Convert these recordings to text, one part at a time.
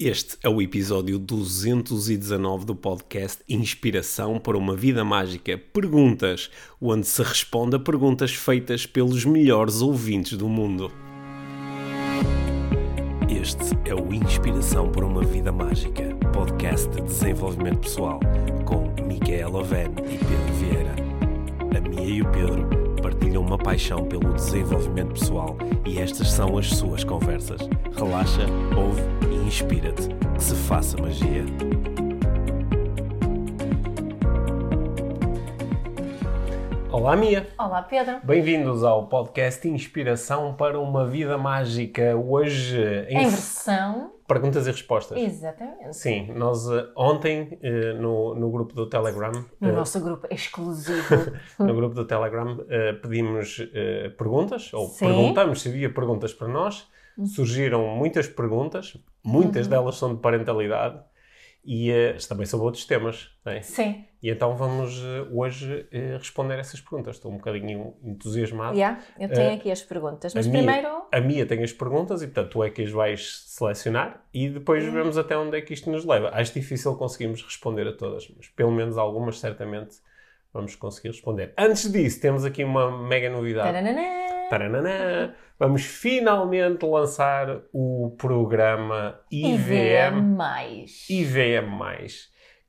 Este é o episódio 219 do podcast Inspiração para uma Vida Mágica Perguntas, onde se responde a perguntas feitas pelos melhores ouvintes do mundo. Este é o Inspiração para uma Vida Mágica, podcast de desenvolvimento pessoal, com Micaela Oven e Pedro Vieira. A Mia e o Pedro partilham uma paixão pelo desenvolvimento pessoal e estas são as suas conversas. Relaxa, ouve e inspira-te. Que se faça magia. Olá, Mia. Olá, Pedro. Bem-vindos ao podcast Inspiração para uma Vida Mágica. Hoje, em, em versão perguntas e respostas. Exatamente. Sim, nós uh, ontem uh, no, no grupo do Telegram. No uh, nosso grupo exclusivo. no grupo do Telegram pedimos perguntas, ou Sim. perguntamos se havia perguntas para nós. Uhum. Surgiram muitas perguntas, muitas uhum. delas são de parentalidade e uh, também sobre outros temas. É? Sim. E então vamos uh, hoje uh, responder essas perguntas. Estou um bocadinho entusiasmado. Yeah, eu tenho aqui as perguntas, mas a primeiro. Minha, a minha tem as perguntas e, portanto, tu é que as vais selecionar e depois hum. vemos até onde é que isto nos leva. Acho difícil conseguirmos responder a todas, mas pelo menos algumas certamente vamos conseguir responder. Antes disso, temos aqui uma mega novidade. Taranana. Taranana vamos finalmente lançar o programa IVM, IVM,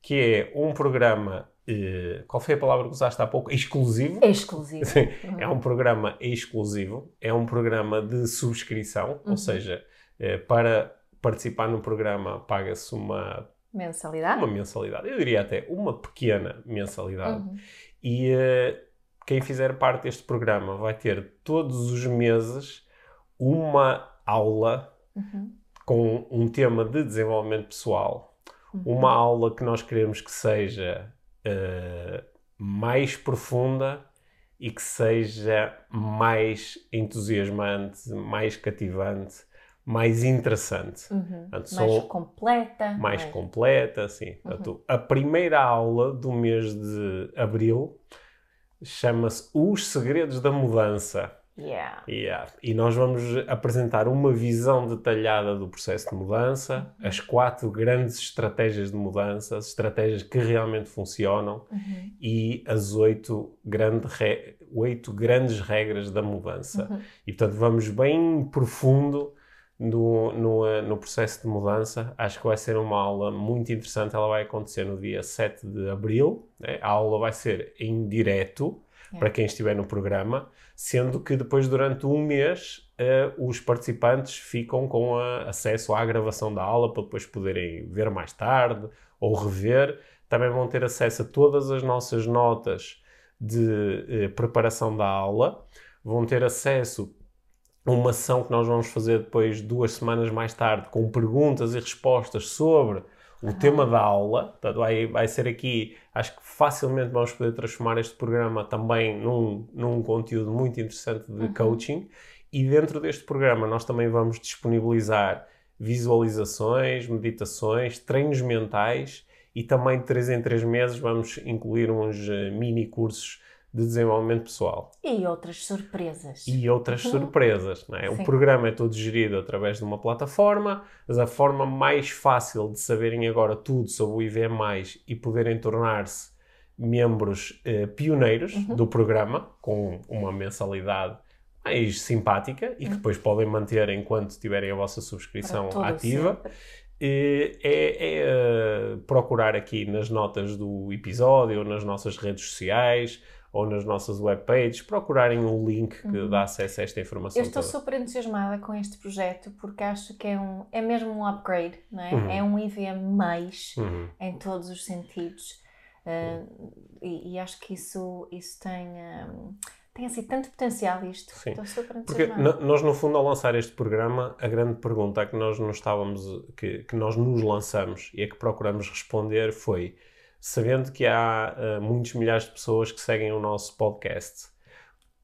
que é um programa. Uh, qual foi a palavra que usaste há pouco? Exclusivo. Exclusivo. Sim, uhum. é um programa exclusivo, é um programa de subscrição, uhum. ou seja, uh, para participar no programa paga-se uma mensalidade. Uma mensalidade, eu diria até uma pequena mensalidade. Uhum. E uh, quem fizer parte deste programa vai ter todos os meses uma aula uhum. com um tema de desenvolvimento pessoal. Uhum. Uma aula que nós queremos que seja uh, mais profunda e que seja mais entusiasmante, mais cativante, mais interessante. Uhum. Portanto, mais completa. Mais, mais, completa, sim. Portanto, a primeira aula do mês de abril chama-se Os Segredos da Mudança. Yeah. Yeah. E nós vamos apresentar uma visão detalhada do processo de mudança, uhum. as quatro grandes estratégias de mudança, as estratégias que realmente funcionam uhum. e as oito, grande re... oito grandes regras da mudança. Uhum. E portanto vamos bem profundo no, no, no, processo de mudança. Acho que vai ser uma aula muito interessante. Ela vai acontecer no dia 7 de abril. Né? A aula vai ser em direto é. para quem estiver no programa, sendo que depois, durante um mês, uh, os participantes ficam com a, acesso à gravação da aula para depois poderem ver mais tarde ou rever. Também vão ter acesso a todas as nossas notas de uh, preparação da aula. Vão ter acesso uma ação que nós vamos fazer depois, duas semanas mais tarde, com perguntas e respostas sobre o tema da aula. Portanto, vai, vai ser aqui, acho que facilmente vamos poder transformar este programa também num, num conteúdo muito interessante de uhum. coaching. E dentro deste programa, nós também vamos disponibilizar visualizações, meditações, treinos mentais e também de 3 em 3 meses vamos incluir uns eh, mini cursos de desenvolvimento pessoal. E outras surpresas. E outras uhum. surpresas. Não é? O programa é todo gerido através de uma plataforma, mas a forma mais fácil de saberem agora tudo sobre o IVM e poderem tornar-se membros eh, pioneiros uhum. do programa, com uma mensalidade mais simpática e que uhum. depois podem manter enquanto tiverem a vossa subscrição ativa. É, é, é, procurar aqui nas notas do episódio nas nossas redes sociais ou nas nossas webpages, procurarem um link que uhum. dá acesso a esta informação. Eu estou toda. super entusiasmada com este projeto porque acho que é, um, é mesmo um upgrade, não é? Uhum. É um IVM mais uhum. em todos os sentidos. Uh, e, e, acho que isso, isso tem. Um, tem assim tanto potencial isto. Sim. Estou super entusiasmada. Porque nós, no fundo, ao lançar este programa, a grande pergunta que nós nos estávamos, que, que nós nos lançamos e a que procuramos responder foi sabendo que há uh, muitos milhares de pessoas que seguem o nosso podcast,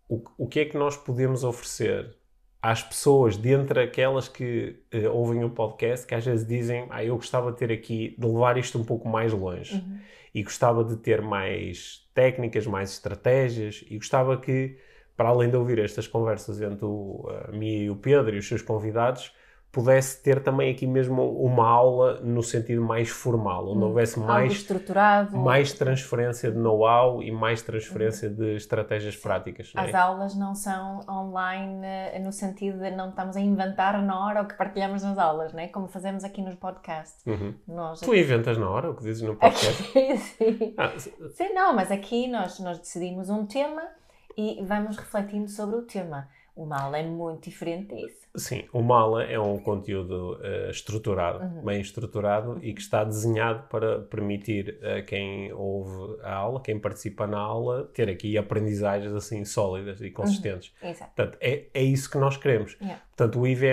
o, o que é que nós podemos oferecer às pessoas, dentre aquelas que uh, ouvem o podcast, que às vezes dizem, ah, eu gostava de ter aqui, de levar isto um pouco mais longe uhum. e gostava de ter mais técnicas, mais estratégias e gostava que, para além de ouvir estas conversas entre o, a mim e o Pedro e os seus convidados, pudesse ter também aqui mesmo uma aula no sentido mais formal, onde hum, houvesse mais estruturado, mais transferência de know-how e mais transferência de estratégias práticas. As é? aulas não são online eh, no sentido de não estamos a inventar na hora o que partilhamos nas aulas, né? como fazemos aqui nos podcasts. Uhum. Nós, tu aqui... inventas na hora o que dizes no podcast? Aqui, sim. Ah, sim, não, mas aqui nós, nós decidimos um tema e vamos refletindo sobre o tema. O mala é muito diferente disso. Sim, o mala é um conteúdo uh, estruturado, uhum. bem estruturado e que está desenhado para permitir a quem ouve a aula, quem participa na aula, ter aqui aprendizagens assim sólidas e consistentes. Uhum. Exato. Portanto, é, é isso que nós queremos. Yeah. Portanto, o IVE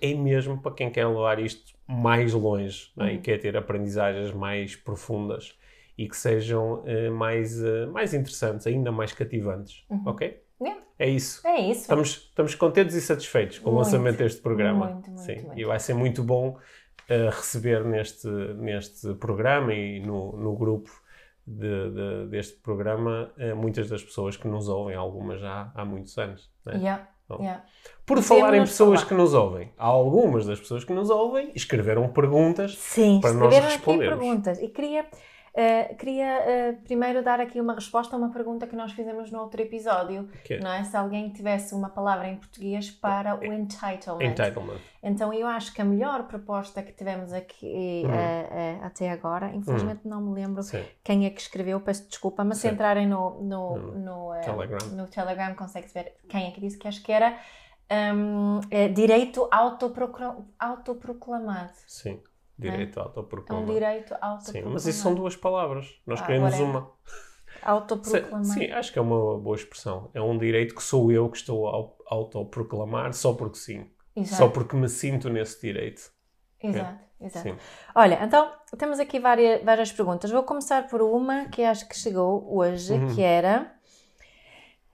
é mesmo para quem quer levar isto mais longe né? e uhum. quer ter aprendizagens mais profundas e que sejam uh, mais, uh, mais interessantes, ainda mais cativantes. Uhum. Ok? Yeah. É isso. É isso. Estamos, estamos contentes e satisfeitos com muito, o lançamento deste programa. Muito, muito, Sim. Muito. E vai ser muito bom uh, receber neste, neste programa e no, no grupo de, de, deste programa uh, muitas das pessoas que nos ouvem, algumas já há muitos anos. Né? Yeah. Yeah. Por falar em pessoas falar. que nos ouvem, há algumas das pessoas que nos ouvem escreveram perguntas Sim, para nós respondermos. Aqui perguntas. E queria Uh, queria uh, primeiro dar aqui uma resposta a uma pergunta que nós fizemos no outro episódio, que? não é? Se alguém tivesse uma palavra em português para o entitlement. Entitlement. Então eu acho que a melhor proposta que tivemos aqui uhum. uh, até agora, infelizmente uhum. não me lembro Sim. quem é que escreveu, peço desculpa, mas Sim. se entrarem no, no, no, no, Telegram. no Telegram consegue-se ver quem é que disse que acho que era um, é, direito autoproclamado. Sim. Direito é? autoproclamado. É um direito autoproclamado. Sim, mas isso são duas palavras. Nós ah, queremos uma. Autoproclamar. Sim, acho que é uma boa expressão. É um direito que sou eu que estou a autoproclamar só porque sim. Exato. Só porque me sinto nesse direito. Exato, é? exato. Sim. Olha, então temos aqui várias, várias perguntas. Vou começar por uma que acho que chegou hoje, uhum. que era.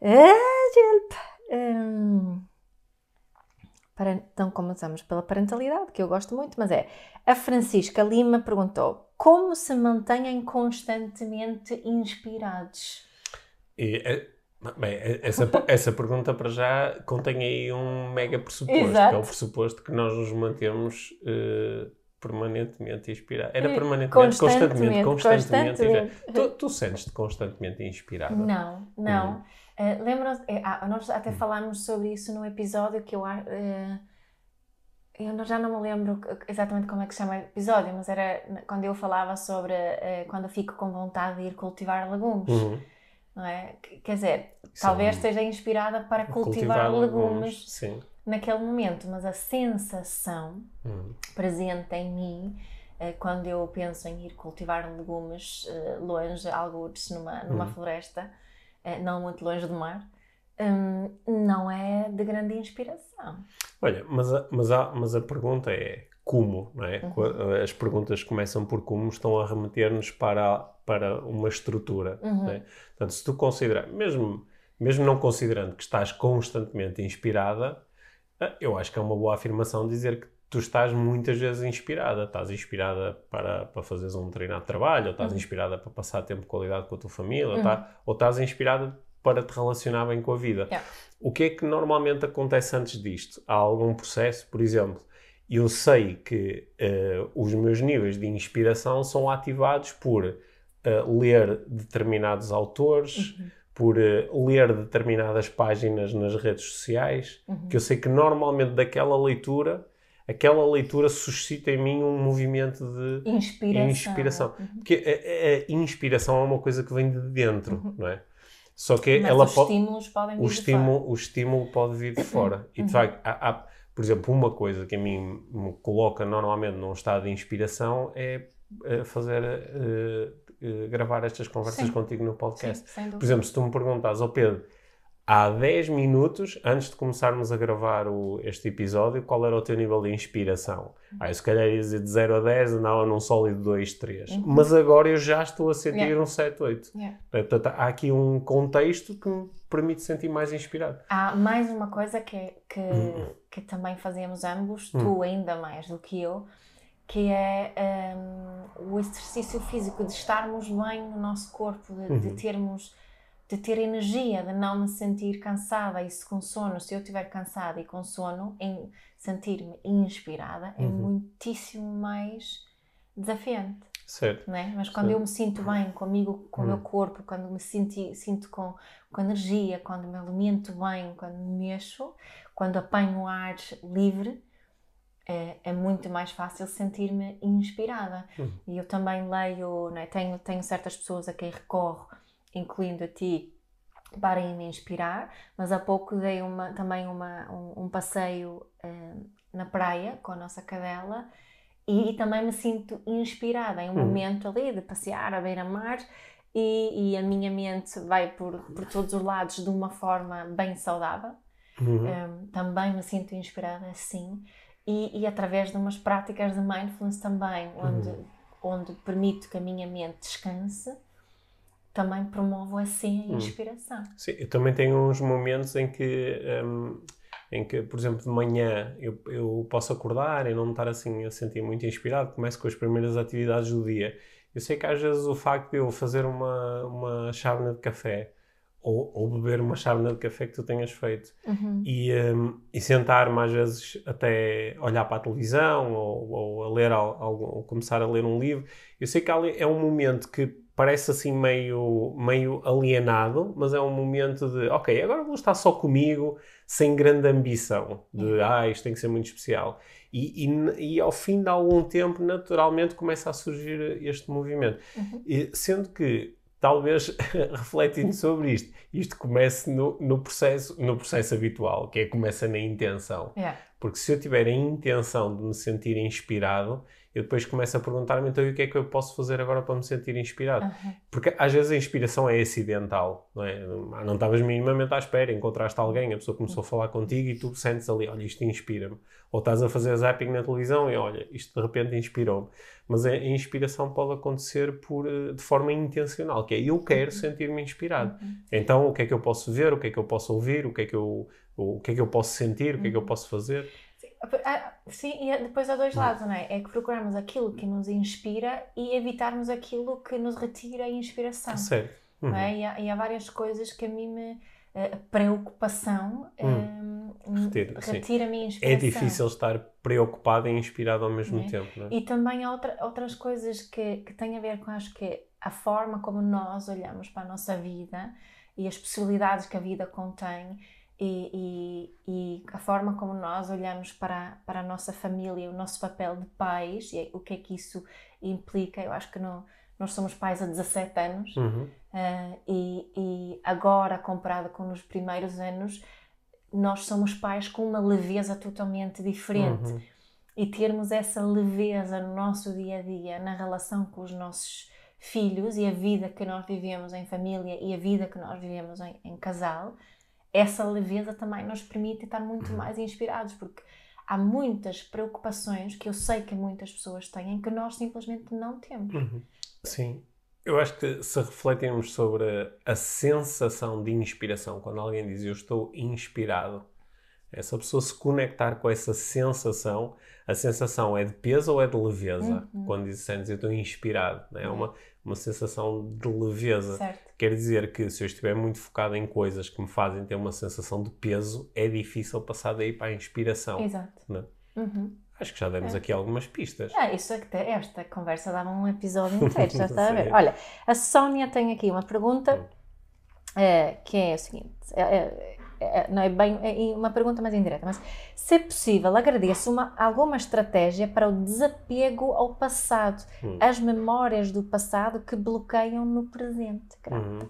Ah, hum, então começamos pela parentalidade, que eu gosto muito, mas é a Francisca Lima perguntou como se mantêm constantemente inspirados? E, é, bem, é, essa, essa pergunta para já contém aí um mega pressuposto, Exato. que é o pressuposto que nós nos mantemos uh, permanentemente inspirados. Era permanentemente, constantemente, constantemente. constantemente. constantemente. Tu, tu sentes-te constantemente inspirada? Não, não. Hum. Uh, Lembram-se, ah, nós até hum. falámos sobre isso no episódio que eu uh, eu já não me lembro exatamente como é que se chama o episódio, mas era quando eu falava sobre uh, quando eu fico com vontade de ir cultivar legumes. Uhum. Não é? Quer dizer, talvez esteja inspirada para cultivar, cultivar legumes, legumes naquele momento, mas a sensação uhum. presente em mim uh, quando eu penso em ir cultivar legumes uh, longe, alguns numa, numa uhum. floresta, não muito longe do mar, um, não é de grande inspiração. Olha, mas a, mas a, mas a pergunta é como, não é? Uhum. As perguntas começam por como estão a remeter-nos para, para uma estrutura. Uhum. É? Portanto, se tu considerar, mesmo, mesmo não considerando que estás constantemente inspirada, eh, eu acho que é uma boa afirmação dizer que tu estás muitas vezes inspirada. Estás inspirada para, para fazeres um treinado de trabalho, ou estás uhum. inspirada para passar tempo de qualidade com a tua família, ou, tá, ou estás inspirada para te relacionar bem com a vida. Yeah. O que é que normalmente acontece antes disto? Há algum processo, por exemplo, eu sei que uh, os meus níveis de inspiração são ativados por uh, ler determinados autores, uhum. por uh, ler determinadas páginas nas redes sociais, uhum. que eu sei que normalmente daquela leitura aquela leitura suscita em mim um movimento de inspiração. inspiração. Uhum. Porque a, a, inspiração é uma coisa que vem de dentro, uhum. não é? Só que Mas ela os pode. estímulos podem vir o estímulo, fora. O estímulo pode vir de fora. E de Uhum. facto, há, há, por exemplo, uma coisa que a mim me coloca normalmente num estado de inspiração é eh, fazer. eh, gravar estas conversas Sim. contigo no podcast. Sim. Por exemplo, se tu me perguntas, ao Pedro, há 10 minutos antes de começarmos a gravar o- este episódio, qual era o teu nível de inspiração? Ah, eu se calhar ia dizer de 0 a 10, andava num sólido 2, 3. Uhum. Mas agora eu já estou a sentir Yeah. um 7, 8. Yeah. Portanto, há aqui um contexto que me permite sentir mais inspirado. Há mais uma coisa que, que, Hum. que também fazemos ambos, tu ainda mais do que eu, que é hum, o exercício físico, de estarmos bem no nosso corpo, de, de Uhum. termos, de ter energia, de não me sentir cansada e se com sono, se eu estiver cansada e com sono, em, sentir-me inspirada é uhum. muitíssimo mais desafiante. Certo. Né? Mas quando certo. eu me sinto bem comigo, com o meu uhum. corpo, quando me sinto, sinto com, com energia, quando me alimento bem, quando me mexo, quando apanho ar livre, é, é muito mais fácil sentir-me inspirada. Uhum. E eu também leio, né? tenho, tenho certas pessoas a quem recorro, incluindo a ti, para me inspirar, mas há pouco dei uma, também uma, um, um passeio uh, na praia com a nossa cadela e, e, também me sinto inspirada em um uhum. momento ali de passear à beira-mar e, e, a minha mente vai por, por todos os lados de uma forma bem saudável. Uhum. Um, também me sinto inspirada assim e, e, através de umas práticas de mindfulness também, onde, uhum. onde permito que a minha mente descanse também promovo assim a hum. inspiração. Sim, eu também tenho uns momentos em que, um, em que por exemplo, de manhã eu, eu posso acordar e não estar assim a sentir muito inspirado, começo com as primeiras atividades do dia. Eu sei que às vezes o facto de eu fazer uma, uma chávena de café ou, ou, beber uma chávena de café que tu tenhas feito uhum. e, um, e sentar-me às vezes até olhar para a televisão ou, ou a ler algo, ou começar a ler um livro. Eu sei que é um momento que parece assim meio, meio alienado, mas é um momento de, ok, agora vou estar só comigo, sem grande ambição, de, ah, isto tem que ser muito especial. E, e, e ao fim de algum tempo, naturalmente, começa a surgir este movimento. Uhum. E, sendo que, talvez, refletindo sobre isto, isto comece no, no, processo, no processo habitual, que é começa na intenção. Yeah. Porque se eu tiver a intenção de me sentir inspirado, eu depois começo a perguntar-me então o que é que eu posso fazer agora para me sentir inspirado. Uhum. Porque às vezes a inspiração é acidental, não é? Não estavas minimamente à espera, encontraste alguém, a pessoa começou a falar contigo e tu sentes ali, olha, isto inspira-me. Ou estás a fazer zapping na televisão e olha, isto de repente inspirou-me. Mas a, inspiração pode acontecer por, eh, de forma intencional, que é eu quero uhum. sentir-me inspirado. Uhum. Então o que é que eu posso ver, o que é que eu posso ouvir, o que é que eu, o que é que eu posso sentir, o que é que eu uhum. posso fazer. Ah, sim, e depois há dois lados, não é? É que procurarmos aquilo que nos inspira e evitarmos aquilo que nos retira a inspiração. Certo. Uhum. Não é? e, há, e, há, várias coisas que a mim me. A preocupação uhum. um, retira-me a inspiração. É difícil estar preocupado e inspirado ao mesmo é? tempo. Não é? E também há outra, outras coisas que, que têm a ver com, acho que, a forma como nós olhamos para a nossa vida e as possibilidades que a vida contém e, e, e, a forma como nós olhamos para, para a nossa família, o nosso papel de pais e o que é que isso implica. Eu acho que no, nós somos pais há 17 anos uhum. uh, e, e, agora, comparado com os primeiros anos, nós somos pais com uma leveza totalmente diferente. Uhum. E termos essa leveza no nosso dia a dia, na relação com os nossos filhos e a vida que nós vivemos em família e a vida que nós vivemos em, em casal, essa leveza também nos permite estar muito uhum. mais inspirados, porque há muitas preocupações que eu sei que muitas pessoas têm que nós simplesmente não temos. Uhum. Sim. Eu acho que se refletirmos sobre a sensação de inspiração, quando alguém diz eu estou inspirado, essa pessoa se conectar com essa sensação, a sensação é de peso ou é de leveza? Uhum. Quando dizes eu estou inspirado, né? é uma, uma sensação de leveza. Certo. Quer dizer que se eu estiver muito focado em coisas que me fazem ter uma sensação de peso, é difícil passar daí para a inspiração. Exato. Né? Uhum. Acho que já demos é. aqui algumas pistas. Ah, isso é que esta conversa dava um episódio inteiro, já está a ver. Olha, a Sónia tem aqui uma pergunta é, que é a seguinte: é, é, é, não é bem é uma pergunta mais indireta, mas se é possível, agradeço uma, alguma estratégia para o desapego ao passado, hum. as memórias do passado que bloqueiam no presente. Uhum.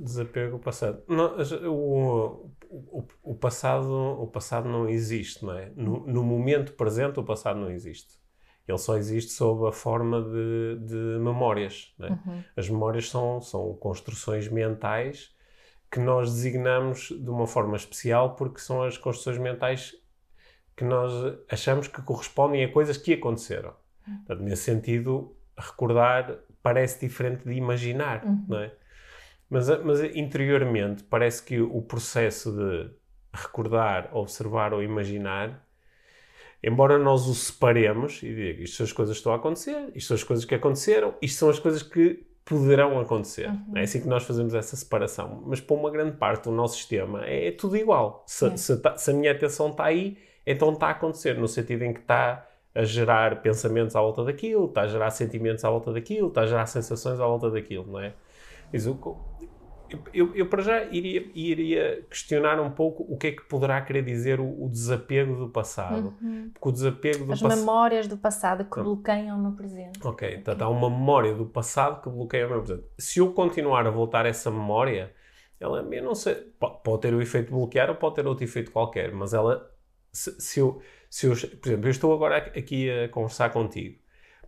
Desapego ao passado. Não, o, o, o, passado, o passado não existe, não é? No, no, momento presente, o passado não existe. Ele só existe sob a forma de, de memórias. É? Uhum. As memórias são, são construções mentais que nós designamos de uma forma especial porque são as construções mentais que nós achamos que correspondem a coisas que aconteceram. Portanto, nesse sentido, recordar parece diferente de imaginar, uhum. não é? Mas, mas interiormente parece que o processo de recordar, observar ou imaginar, embora nós o separemos e diga isto são as coisas que estão a acontecer, isto são as coisas que aconteceram, isto são as coisas que poderão acontecer. Uhum. É assim que nós fazemos essa separação. Mas para uma grande parte do nosso sistema é, é tudo igual. Se, se, tá, se, a minha atenção está aí, então está a acontecer no sentido em que está a gerar pensamentos à volta daquilo, está a gerar sentimentos à volta daquilo, está a gerar sensações à volta daquilo, não é? Mas eu, eu, eu, para já iria, iria questionar um pouco o que é que poderá querer dizer o, o desapego do passado. Uhum. Porque o desapego do As pass- memórias do passado que bloqueiam no presente. Ok, então há uma memória do passado que bloqueia o meu presente. Se eu continuar a voltar essa memória, ela, eu não sei, po- pode ter o efeito de bloquear ou pode ter outro efeito qualquer, mas ela, se, se eu, se eu, por exemplo, eu estou agora aqui a conversar contigo,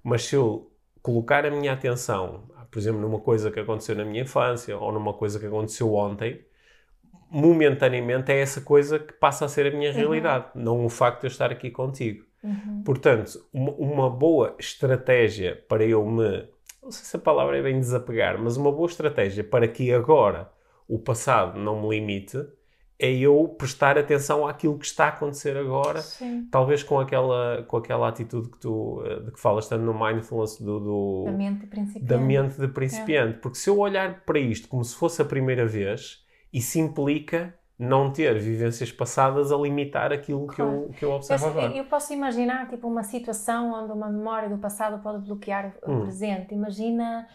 mas se eu colocar a minha atenção, por exemplo, numa coisa que aconteceu na minha infância ou numa coisa que aconteceu ontem, momentaneamente é essa coisa que passa a ser a minha realidade, não o facto de eu estar aqui contigo. Uhum. Portanto, uma, uma boa estratégia para eu me. Não sei se a palavra é bem desapegar, mas uma boa estratégia para que agora o passado não me limite é eu prestar atenção àquilo que está a acontecer agora, Sim. talvez com aquela, com aquela atitude que tu eh, de que falas tanto no mindfulness do, do- Da mente principiante. da mente de principiante. Porque se eu olhar para isto como se fosse a primeira vez, isso implica não ter vivências passadas a limitar aquilo que, eu, que eu Eu, observo agora. eu posso imaginar tipo uma situação onde uma memória do passado pode bloquear o Hum. presente. Imagina,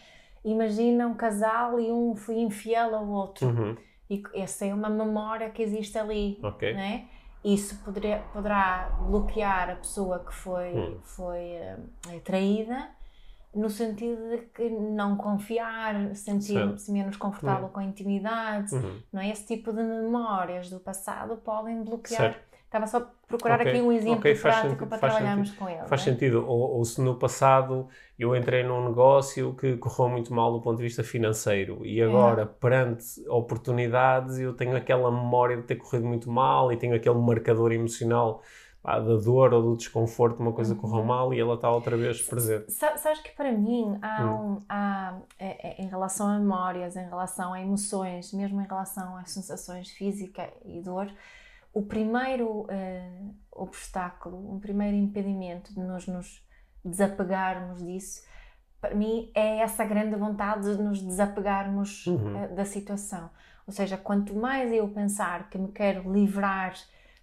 imagina um casal e um foi infiel ao outro. Uhum, E essa é uma memória que existe ali, ok. né? Isso poderia, poderá bloquear a pessoa que foi, Hum. foi eh, traída, no sentido de que não confiar, sentir-se menos confortável Hum. com a intimidade, Uhum. não é? Esse tipo de memórias do passado podem bloquear. Certo. Estava só a procurar Ok, aqui um exemplo ok, faz prático sentido, para trabalharmos com ele. Faz é? sentido. Ou, ou se no passado eu entrei num negócio que correu muito mal do ponto de vista financeiro É. e agora, perante oportunidades, eu tenho aquela memória de ter corrido muito mal e tenho aquele marcador emocional pá, da dor ou do desconforto, uma coisa correu Uhum. mal e ela está outra vez presente. Sa- Sabes que para mim há, Hum. um, há é- é- em relação a memórias, em relação a emoções, mesmo em relação às sensações física e dor, o primeiro eh, obstáculo, o primeiro impedimento de nós nos desapegarmos disso, para mim é essa grande vontade de nos desapegarmos Uhum. eh, da situação. Ou seja, quanto mais eu pensar que me quero livrar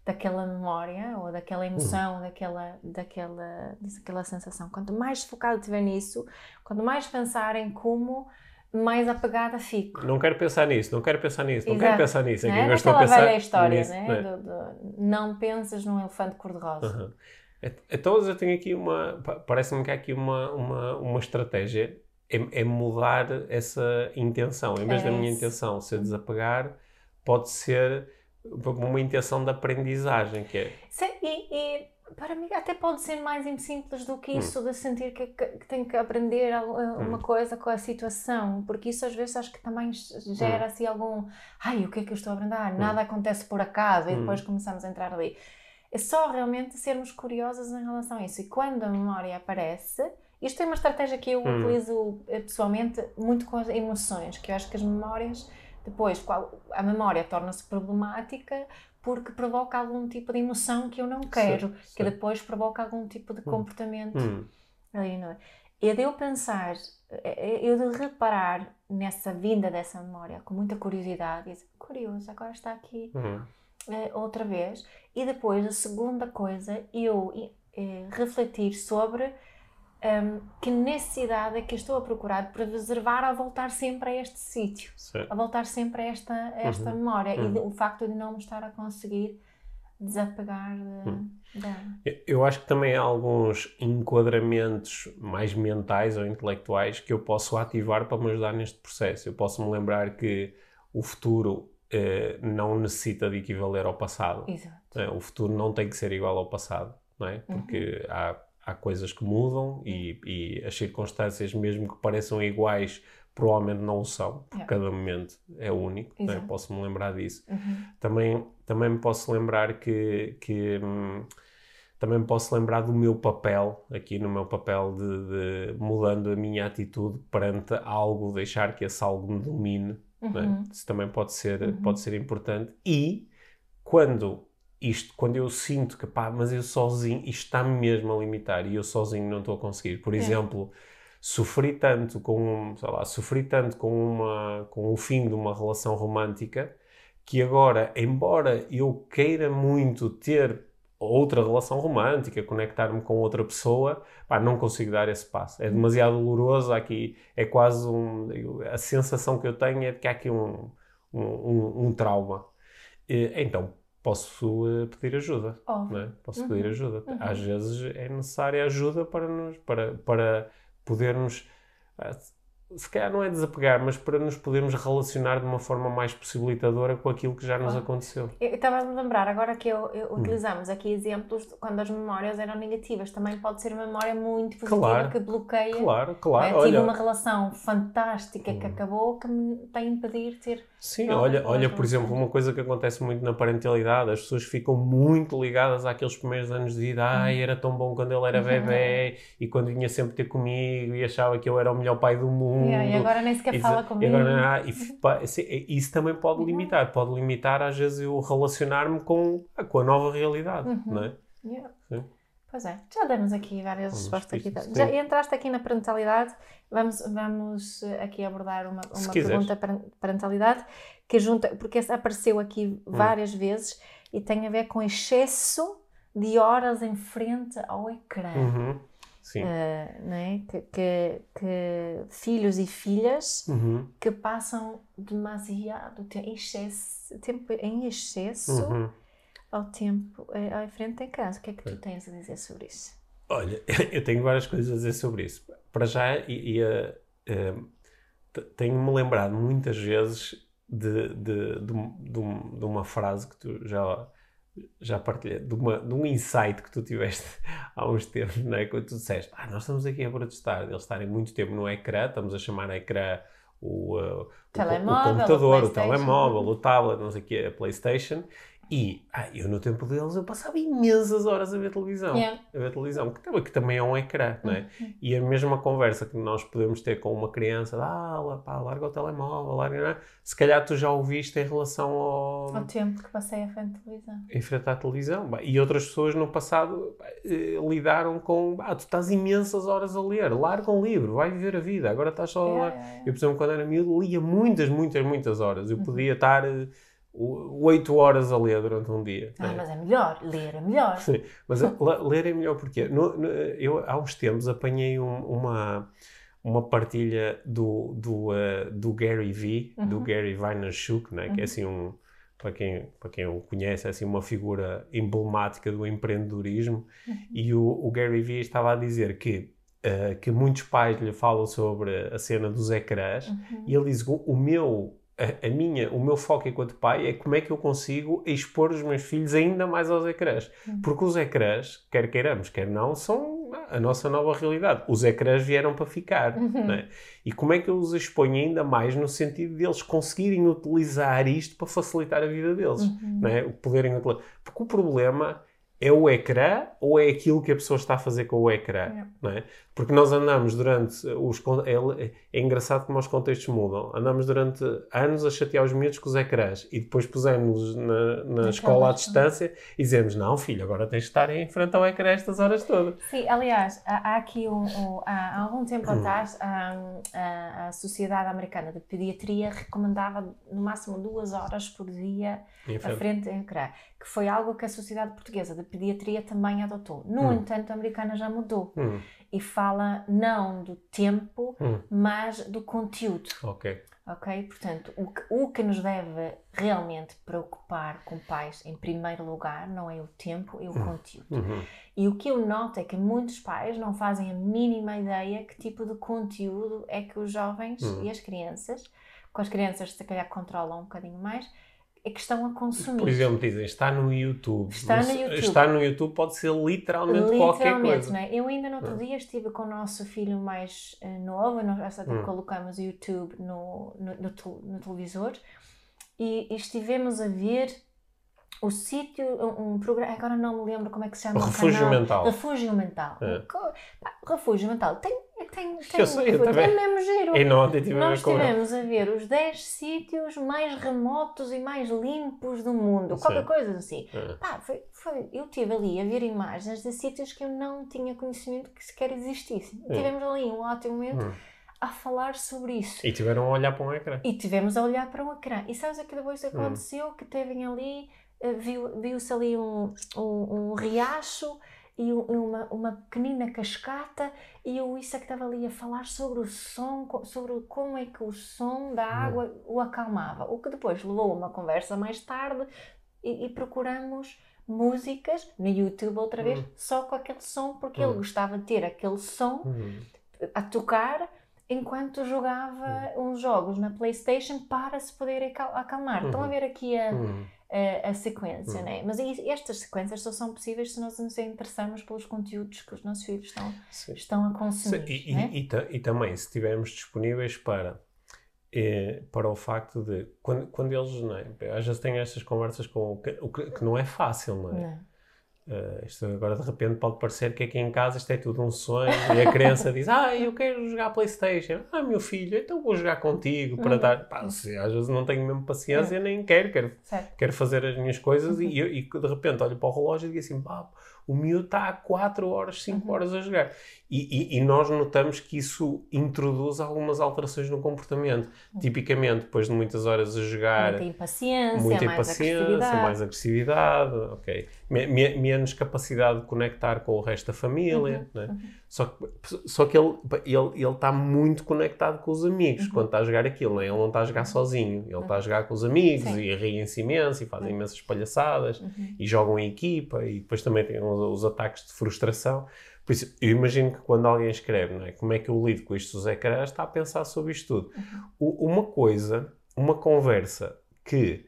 daquela memória ou daquela emoção, daquela, daquela, daquela sensação, quanto mais focado estiver nisso, quanto mais pensar em como, mais apegada fico. Não quero pensar nisso, não quero pensar nisso, não Exato. quero pensar nisso. É Não é? eu estou a pensar velha história, nisso, né? não é? Do- do- não pensas num elefante cor-de-rosa. Et- Então eu tenho aqui uma. pa- Parece-me que há aqui uma, uma, uma estratégia. É, é mudar essa intenção. Em vez É da minha intenção ser desapegar, pode ser uma intenção de aprendizagem, que é. Sim, e, e para mim até pode ser mais simples do que Hum. isso de sentir que, que, tenho que aprender al- uma coisa com a situação, porque isso às vezes acho que também Hum. gera assim algum ai, o que é que eu estou a aprender? Ah, nada acontece por acaso e Hum. depois começamos a entrar ali. É só realmente sermos curiosos em relação a isso. E quando a memória aparece, isto é uma estratégia que eu Hum. utilizo eh, pessoalmente muito com as emoções, que eu acho que as memórias, depois, qual- a memória torna-se problemática porque provoca algum tipo de emoção que eu não quero, Certo, que certo. depois provoca algum tipo de comportamento Hum, ali, não é? É de eu pensar, é- é- eu de reparar nessa vinda dessa memória com muita curiosidade, e dizer, curioso, agora está aqui hum, outra vez, e depois a segunda coisa, eu eh, refletir sobre ehm, que necessidade é que eu estou a procurar de preservar a voltar sempre a este sítio, a voltar sempre a esta, a esta Uhum. memória, e Uhum. de- o facto de não me estar a conseguir desapegar de- Uhum. dela. Eu- acho que também há alguns enquadramentos mais mentais ou intelectuais que eu posso ativar para me ajudar neste processo. Eu posso me lembrar que o futuro eh, não necessita de equivaler ao passado. Exato. É, o futuro não tem que ser igual ao passado, não é? Porque há, há coisas que mudam e, e as circunstâncias, mesmo que pareçam iguais, provavelmente não o são, porque Yeah. cada momento é único, é? Exato. posso-me lembrar disso. Uhum. Também, também me posso lembrar que, que hum, também me posso lembrar do meu papel, aqui no meu papel de, de mudando a minha atitude perante algo, deixar que esse algo me domine, é? Uhum. Isso também pode ser, Uhum. pode ser importante. E quando isto, quando eu sinto que pá, mas eu sozinho, isto está-me mesmo a limitar e eu sozinho não estou a conseguir. Por É. exemplo, sofri tanto com, sei lá, sofri tanto com uma, com o fim de uma relação romântica que agora, embora eu queira muito ter outra relação romântica, conectar-me com outra pessoa, pá, não consigo dar esse passo. É demasiado doloroso, aqui é quase um... A sensação que eu tenho é de que há aqui um, um, um, um trauma. E, então, posso uh, pedir ajuda. Oh. É? Posso uhum. pedir ajuda. Uhum. Às vezes é necessária ajuda para, nos, para, para podermos se calhar não é desapegar, mas para nos podermos relacionar de uma forma mais possibilitadora com aquilo que já nos aconteceu. Eu estava a me lembrar, agora que eu, eu hum. utilizamos aqui exemplos quando as memórias eram negativas, também pode ser uma memória muito positiva claro, que bloqueia. Claro, claro. É? Tive uma relação fantástica hum. que acabou que me tem a impedir de ter. Sim, olha, olha por exemplo, uma coisa que acontece muito na parentalidade, as pessoas ficam muito ligadas àqueles primeiros anos de vida. Hum. Ai, era tão bom quando ele era bebê e quando vinha sempre ter comigo e achava que eu era o melhor pai do mundo Yeah, e agora nem sequer fala comigo. Agora, ah, e, isso também pode uhum. limitar. Pode limitar, às vezes, eu relacionar-me com, com a nova realidade, uhum. não é? Yeah. Pois é, já demos aqui várias respostas. Aqui. Já entraste aqui na parentalidade, vamos, vamos aqui abordar uma, uma pergunta para parentalidade que junta, porque apareceu aqui hum. várias hum. vezes e tem a ver com excesso de horas em frente ao ecrã. Uhum. Sim. Uh, né? Que, que, que, filhos e filhas uhum. que passam demasiado tempo, em excesso, tempo em excesso uhum. Ao tempo eh, à frente em casa. O que é que tu tens a dizer sobre isso? Olha, eu tenho várias coisas a dizer sobre isso. Para já, ia, uh, tenho-me lembrado muitas vezes de, de, de, de, de uma frase que tu já já partilhei de, uma, de um insight que tu tiveste há uns tempos, não é? Quando tu disseste, ah, nós estamos aqui a protestar eles estarem muito tempo no ecrã, estamos a chamar a ecrã o, uh, o, computador, o, telemóvel, o tablet, não sei o que, a Playstation, e ah, eu no tempo deles eu passava imensas horas a ver televisão. Yeah. A ver televisão, que também, que também é um ecrã, não é? Uhum. E a mesma conversa que nós podemos ter com uma criança, ah, pá, larga o telemóvel, larga, é? se calhar tu já ouviste em relação ao... Ao tempo que passei à frente da televisão. Em frente à televisão. E outras pessoas no passado eh, lidaram com, ah, tu estás imensas horas a ler, larga um livro, vai viver a vida, agora estás só yeah, a ler. Yeah, eu, por exemplo, quando era miúdo, lia muitas, muitas, muitas horas. Eu uhum. podia estar... Eh, 8 horas a ler durante um dia. Ah, né? mas é melhor, ler é melhor. Sim, mas ler é melhor porque no, no, eu há uns tempos apanhei um, uma uma partilha do do, uh, do Gary V, uhum. do Gary Vaynerchuk, né? Uhum. que é uhum. assim um para quem para quem o conhece é assim uma figura emblemática do empreendedorismo uhum. e o, o Gary V estava a dizer que uh, que muitos pais lhe falam sobre a cena dos ecrãs uhum. e ele diz o meu a, a, minha, o meu foco enquanto pai é como é que eu consigo expor os meus filhos ainda mais aos ecrãs. Uhum. Porque os ecrãs, quer queiramos, quer não, são a nossa nova realidade. Os ecrãs vieram para ficar. Uhum. Né? E como é que eu os exponho ainda mais no sentido de eles conseguirem utilizar isto para facilitar a vida deles? Uhum. Né? Poderem utilizar. Porque o problema é o ecrã ou é aquilo que a pessoa está a fazer com o ecrã? É? Porque nós andamos durante os. É, é, engraçado como os contextos mudam. Andamos durante anos a chatear os miúdos com os ecrãs e depois pusemos na, na escola à distância e dizemos: Não, filho, agora tens de estar em frente ao ecrã estas horas todas. Sim, aliás, há, aqui um, um, há, algum tempo hum. atrás a, a, a, Sociedade Americana de Pediatria recomendava no máximo duas horas por dia à frente ao ecrã, que foi algo que a Sociedade Portuguesa de Pediatria também adotou. No hum. entanto, a americana já mudou. Hum e fala não do tempo, hum. mas do conteúdo. Ok. Ok? Portanto, o que, o que nos deve realmente preocupar com pais, em primeiro lugar, não é o tempo, é o hum. conteúdo. Uhum. E o que eu noto é que muitos pais não fazem a mínima ideia que tipo de conteúdo é que os jovens hum. e as crianças, com as crianças se calhar controlam um bocadinho mais, é que estão a consumir. Por exemplo, dizem, está no YouTube. Está no YouTube. Está no YouTube pode ser literalmente, literalmente qualquer coisa. Não é? Eu ainda no outro dia estive com o nosso filho mais uh, novo, nós hum. colocamos o YouTube no, no, no, no televisor e, e estivemos a ver o sítio, um, um, programa, agora não me lembro como é que se chama. Refúgio. Mental. Refúgio Mental. É. Refúgio Mental. Tem, tem, tem eu sei, eu também. é mesmo giro. E não, Nós estivemos a ver os 10 sítios mais remotos e mais limpos do mundo. Qualquer coisa assim. É. Pá, foi, foi, eu estive ali a ver imagens de sítios que eu não tinha conhecimento que sequer existissem. É. Tivemos ali um ótimo momento. Hum a falar sobre isso. E tiveram a olhar para um ecrã. E tivemos a olhar para um ecrã. E sabes o que depois aconteceu? Hum. Que teve ali viu-se viu ali um, um, um riacho e uma, uma pequenina cascata e o Issa que estava ali a falar sobre o som, sobre como é que o som da água o acalmava. O que depois levou a uma conversa mais tarde e, e procuramos músicas no YouTube outra vez uhum. só com aquele som porque uhum. ele gostava de ter aquele som uhum. a tocar enquanto jogava uns jogos na Playstation para se poder acalmar. Estão a ver aqui a a, a sequência, uhum. né? Mas estas sequências só são possíveis se nós nos interessarmos pelos conteúdos que os nossos filhos estão, estão a consumir. Sim. E, né? e, e, e, também, se estivermos disponíveis para, eh, para o facto de, quando, quando eles, não é? às vezes têm estas conversas com o que, o que, que não é fácil, não é? Não. Uh, isto agora de repente pode parecer que aqui em casa isto é tudo um sonho e a criança diz: Ah, eu quero jogar Playstation. Ah, meu filho, então vou jogar contigo para uhum. dar. Pá, se, às vezes não tenho mesmo paciência, uhum. nem quero, quero, quero fazer as minhas coisas uhum. e, e, de repente olho para o relógio e digo assim: Pá, o miúdo está há 4 horas, 5 uhum. horas a jogar. E, e, e, nós notamos que isso introduz algumas alterações no comportamento. Uhum. Tipicamente, depois de muitas horas a jogar. Muita impaciência, muita mais impaciência, agressividade. mais agressividade, ok. Menos capacidade de conectar com o resto da família. Uhum. Né? Uhum. Só que, só que ele, está muito conectado com os amigos uhum. quando está a jogar aquilo. Né? Ele não está a jogar uhum. sozinho, ele está a jogar com os amigos Sim. e riem-se imenso e fazem imensas palhaçadas uhum. e jogam em equipa e depois também tem os, os ataques de frustração. Por isso, eu imagino que quando alguém escreve, não é? Como é que eu lido com isto dos ecrãs, está a pensar sobre isto tudo. Uhum. uma coisa, uma conversa que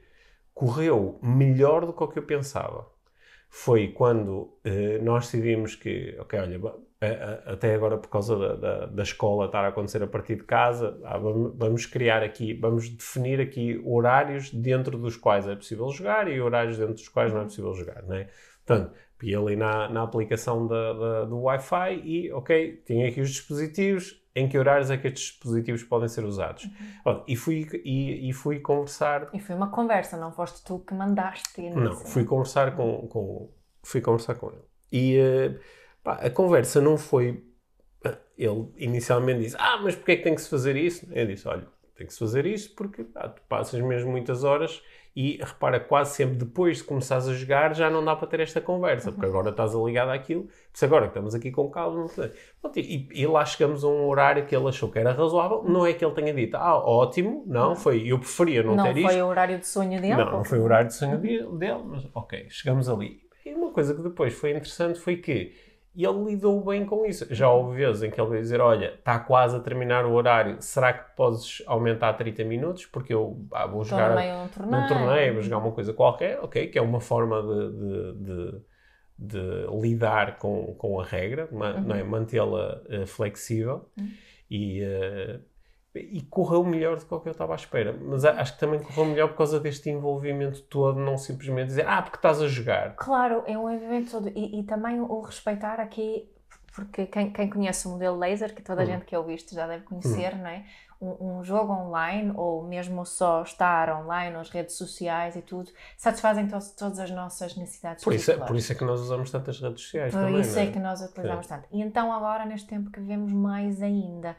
correu melhor do que o que eu pensava foi quando uh, nós decidimos que, ok, olha, até agora por causa da, da, da, escola estar a acontecer a partir de casa, ah, vamos criar aqui, vamos definir aqui horários dentro dos quais é possível jogar e horários dentro dos quais não é uhum. possível jogar, não é? Portanto, ia ali na, na aplicação da, da, do Wi-Fi e, ok, tinha aqui os dispositivos, em que horários é que estes dispositivos podem ser usados. Uhum. Bom, e, fui, e, e, fui conversar... E foi uma conversa, não foste tu que mandaste? Não, fui conversar com, com, fui conversar com ele. E uh, pá, a conversa não foi... Ele inicialmente disse, ah, mas porquê é que tem que se fazer isso? Eu disse, olha, tem que se fazer isto porque pá, tu passas mesmo muitas horas e repara, quase sempre depois de começares a jogar já não dá para ter esta conversa, porque agora estás ligado àquilo, isso agora que estamos aqui com calma. E, e, lá chegamos a um horário que ele achou que era razoável, não é que ele tenha dito, ah, ótimo, não, foi, eu preferia não, não ter isto. Não foi o horário de sonho dele? Não, não foi o horário de sonho dele, mas ok, chegamos ali. E uma coisa que depois foi interessante foi que e ele lidou bem com isso. Já houve vezes em que ele veio dizer: Olha, está quase a terminar o horário, será que podes aumentar 30 minutos? Porque eu ah, vou jogar num torneio. torneio, vou jogar uma coisa qualquer, ok, que é uma forma de, de, de, de lidar com, com a regra, uhum. não é? mantê-la uh, flexível. Uhum. E. Uh, e correu melhor do que eu estava à espera. Mas acho que também correu melhor por causa deste envolvimento todo, não simplesmente dizer, ah, porque estás a jogar. Claro, é um envolvimento todo. E, e também o respeitar aqui, porque quem, quem conhece o modelo laser, que toda a hum. gente que ouve isto já deve conhecer, hum. não é? Um, um, jogo online, ou mesmo só estar online nas redes sociais e tudo, satisfazem to todas as nossas necessidades por isso, é, por isso é que nós usamos tantas redes sociais por também, isso é? é que nós utilizamos é. tanto. E então agora, neste tempo que vivemos mais ainda,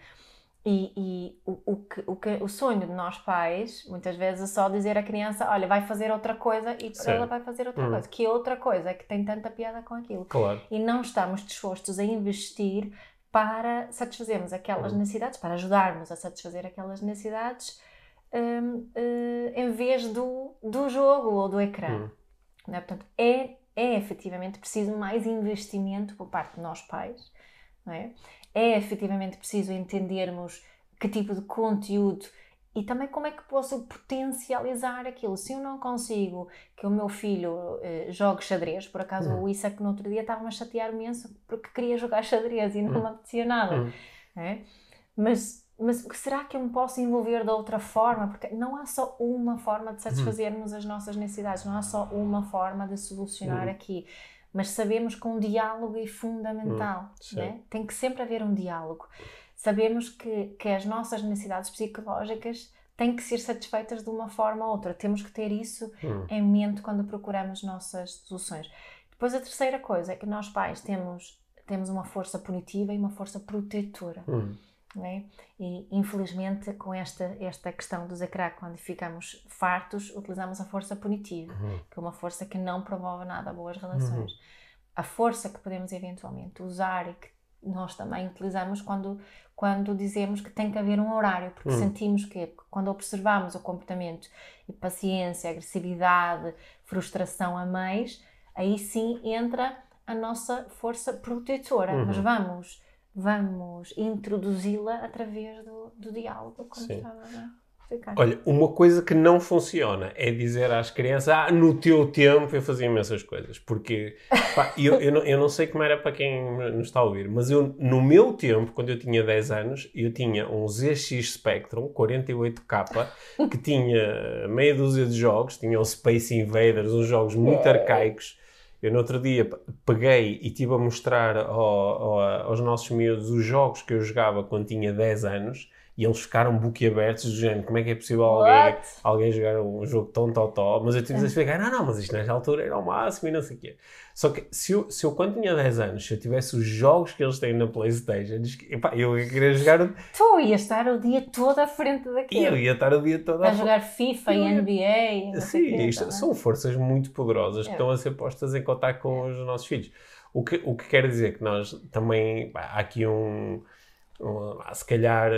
e, e o, o, que, o, que, o sonho de nós pais, muitas vezes, é só dizer à criança: olha, vai fazer outra coisa e Sim. ela vai fazer outra hum. coisa. Que outra coisa é que tem tanta piada com aquilo. Claro. E não estamos dispostos a investir para satisfazermos aquelas hum. necessidades, para ajudarmos a satisfazer aquelas necessidades, um, uh, eh, em vez do, do jogo ou do ecrã. Hum. É? Portanto, é, é efetivamente preciso mais investimento por parte de nós pais. Não é? É efetivamente preciso entendermos que tipo de conteúdo e também como é que posso potencializar aquilo. Se eu não consigo que o meu filho eh, jogue xadrez, por acaso uhum. o Isaac no outro dia estava-me a chatear imenso porque queria jogar xadrez e não uhum. me apetecia nada. Uhum. É? Mas, mas será que eu me posso envolver de outra forma? Porque não há só uma forma de satisfazermos as nossas necessidades, não há só uma forma de solucionar aqui mas sabemos que um diálogo é fundamental. Hum, né? Tem que sempre haver um diálogo. Sabemos que, que as nossas necessidades psicológicas têm que ser satisfeitas de uma forma ou outra. Temos que ter isso hum. em mente quando procuramos nossas soluções. Depois, a terceira coisa é que nós pais temos, temos uma força punitiva e uma força protetora. Hum. É? E infelizmente, com esta, esta questão do ecrã, quando ficamos fartos, utilizamos a força punitiva, uhum. que é uma força que não promove nada boas relações. Uhum. A força que podemos eventualmente usar e que nós também utilizamos quando, quando dizemos que tem que haver um horário, porque uhum. sentimos que quando observamos o comportamento e paciência, agressividade, frustração a mais, aí sim entra a nossa força protetora. Mas uhum. vamos vamos introduzi-la através do, do diálogo, como Sim. estava a explicar. Olha, uma coisa que não funciona é dizer às crianças, ah, no teu tempo eu fazia imensas coisas, porque pá, eu, eu, não, eu não sei como era para quem nos está a ouvir, mas eu, no meu tempo, quando eu tinha 10 anos, eu tinha um ZX Spectrum 48K, que tinha meia dúzia de jogos, tinha o Space Invaders, uns jogos muito arcaicos, eu no outro dia peguei e estive a mostrar ao, ao, aos nossos miúdos os jogos que eu jogava quando tinha 10 anos e eles ficaram boquiabertos do género, como é que é possível alguém, alguém jogar um jogo tão totó? Mas eu tive a explicar, não, não, mas isto nesta altura era o máximo e não sei o quê. Só que se eu, se eu quando tinha 10 anos, se eu tivesse os jogos que eles têm na Playstation, epá, eu ia querer jogar... Tu ias estar o dia todo à frente daquilo. Eu ia estar o dia todo a... A jogar FIFA e NBA Sim, isto, tá são forças muito poderosas é. que estão a ser postas em contato com os nossos filhos. O que, o que quer dizer que nós também... há aqui um... um se calhar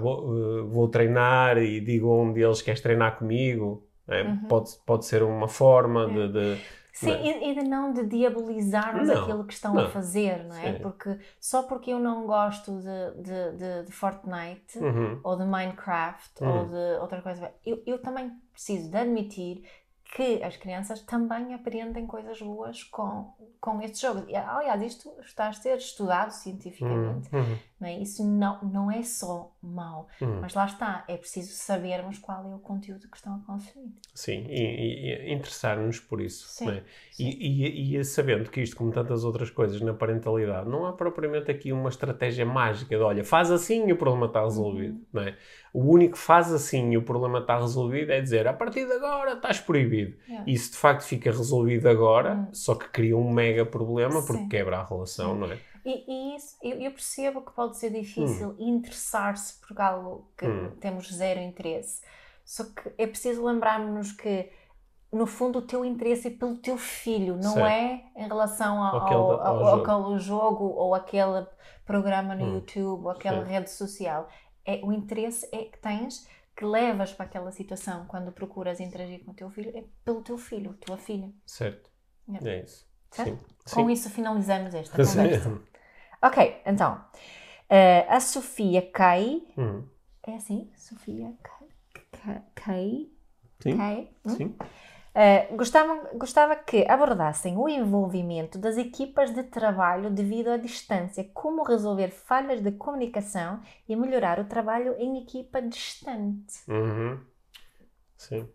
vou, vou, treinar e digo a um deles queres treinar comigo. É? Uhum. Pode, pode ser uma forma é. de, de Sim, é? e, de não de diabolizarmos não, aquilo que estão não. a fazer, não é? Sim. Porque só porque eu não gosto de, de, de, de Fortnite uhum. ou de Minecraft uhum. ou de outra coisa, eu, eu também preciso de admitir que as crianças também aprendem coisas boas com, com estes jogos. E, aliás, isto está a ser estudado cientificamente. Uhum. Não é? Isso não, não é só mau, uhum. mas lá está, é preciso sabermos qual é o conteúdo que estão a consumir. Sim, e, e interessar-nos por isso. Sim, é? sim. E, e, e, sabendo que isto, como tantas outras coisas na parentalidade, não há propriamente aqui uma estratégia mágica de olha, faz assim e o problema está resolvido. Uhum. Não é? O único que faz assim e o problema está resolvido é dizer a partir de agora estás proibido. Yeah. Isso de facto fica resolvido agora, hum. só que cria um mega problema Sim. porque quebra a relação, Sim. não é? E, e isso, eu, eu, percebo que pode ser difícil hum. interessar-se por algo que hum. temos zero interesse. Só que é preciso lembrarmos que no fundo o teu interesse é pelo teu filho, não certo. é em relação ao, aquele, ao, ao, ao, jogo. aquele jogo ou aquele programa no hum. YouTube ou aquela Sim. rede social é, o interesse é que tens que levas para aquela situação quando procuras interagir com o teu filho é pelo teu filho, tua filha. Certo. É, é isso. Certo? Sim. Com Sim. isso finalizamos esta conversa. ok, então. Uh, a Sofia Kai. Hum. É assim? Sofia Kai. Kai. Sim. Kai. Hum? Sim. Uh, gostava, gostava que abordassem o envolvimento das equipas de trabalho devido à distância, como resolver falhas de comunicação e melhorar o trabalho em equipa distante. Uhum. Sim.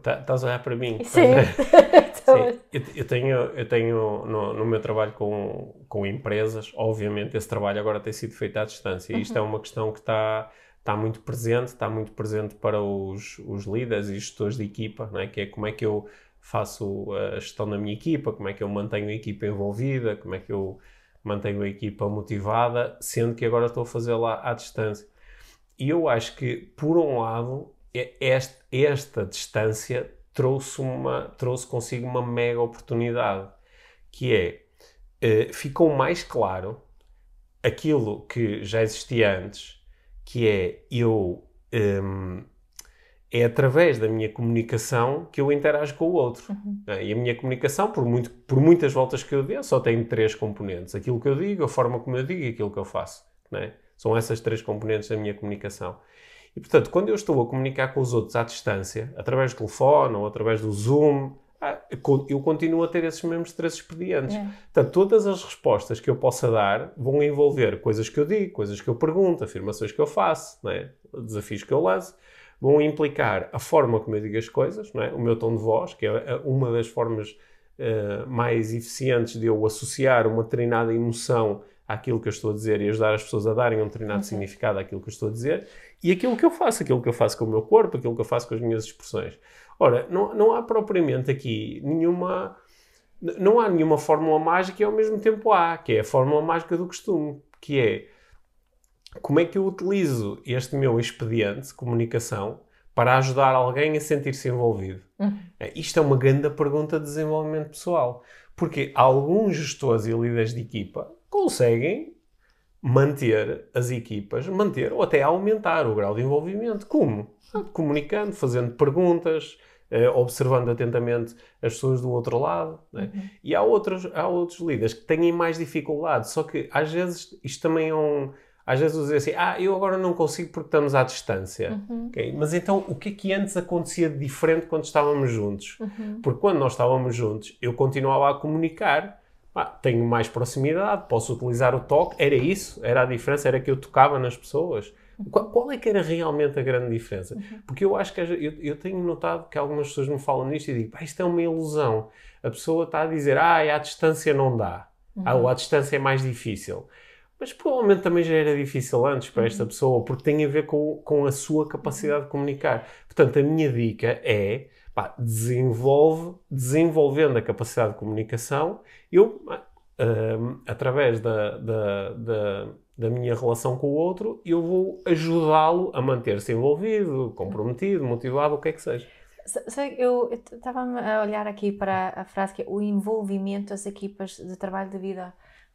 Tá, estás a olhar para mim? Sim. Sim. Eu, eu, tenho, eu tenho no, no, meu trabalho com, com empresas, obviamente esse trabalho agora tem sido feito à distância. Uhum. E isto é uma questão que está está muito presente, está muito presente para os, os líderes e gestores de equipa, não é? que é como é que eu faço a gestão da minha equipa, como é que eu mantenho a equipa envolvida, como é que eu mantenho a equipa motivada, sendo que agora estou a fazê-la à distância. E eu acho que, por um lado, esta, esta distância trouxe, uma, trouxe consigo uma mega oportunidade, que é, uh, ficou mais claro aquilo que já existia antes, que é eu um, é através da minha comunicação que eu interajo com o outro. Uhum. É? E a minha comunicação, por, muito, por muitas voltas que eu dê, só tem três componentes. Aquilo que eu digo, a forma como eu digo e aquilo que eu faço. É? São essas três componentes da minha comunicação. E, portanto, quando eu estou a comunicar com os outros à distância, através do telefone ou através do Zoom, ah, eu continuo a ter esses mesmos três expedientes. É. Portanto, todas as respostas que eu possa dar vão envolver coisas que eu digo, coisas que eu pergunto, afirmações que eu faço, é? desafios que eu lanço, vão implicar a forma como eu digo as coisas, é? o meu tom de voz, que é uma das formas uh, mais eficientes de eu associar uma determinada emoção àquilo que eu estou a dizer e ajudar as pessoas a darem um determinado okay. significado àquilo que eu estou a dizer, e aquilo que eu faço, aquilo que eu faço com o meu corpo, aquilo que eu faço com as minhas expressões. Ora, não, não há propriamente aqui nenhuma. Não há nenhuma fórmula mágica e ao mesmo tempo há, que é a fórmula mágica do costume, que é como é que eu utilizo este meu expediente de comunicação para ajudar alguém a sentir-se envolvido? Uhum. Isto é uma grande pergunta de desenvolvimento pessoal. Porque alguns gestores e líderes de equipa conseguem manter as equipas, manter ou até aumentar o grau de envolvimento. Como? Comunicando, fazendo perguntas, observando atentamente as pessoas do outro lado. Né? Uhum. E há outros, há outros líderes que têm mais dificuldade, só que às vezes isto também é um. Às vezes dizem assim, ah, eu agora não consigo porque estamos à distância. Uhum. Okay? Mas então, o que é que antes acontecia de diferente quando estávamos juntos? Uhum. Porque quando nós estávamos juntos, eu continuava a comunicar, ah, tenho mais proximidade, posso utilizar o toque. Era isso, era a diferença, era que eu tocava nas pessoas. Qual, é que era realmente a grande diferença? Uhum. Porque eu acho que eu, eu, tenho notado que algumas pessoas me falam nisto e digo, isto é uma ilusão. A pessoa está a dizer, ah, à distância não dá. Uhum. Ah, ou à distância é mais difícil. Mas provavelmente também já era difícil antes para esta uhum. pessoa, porque tem a ver com, com a sua capacidade de comunicar. Portanto, a minha dica é, pá, desenvolve, desenvolvendo a capacidade de comunicação, eu, uh, através da, da, da da minha relação com o outro, eu vou ajudá-lo a manter-se envolvido, comprometido, motivado, o que é que seja. Sei, eu estava a olhar aqui para a frase que é o envolvimento das equipas de trabalho de vida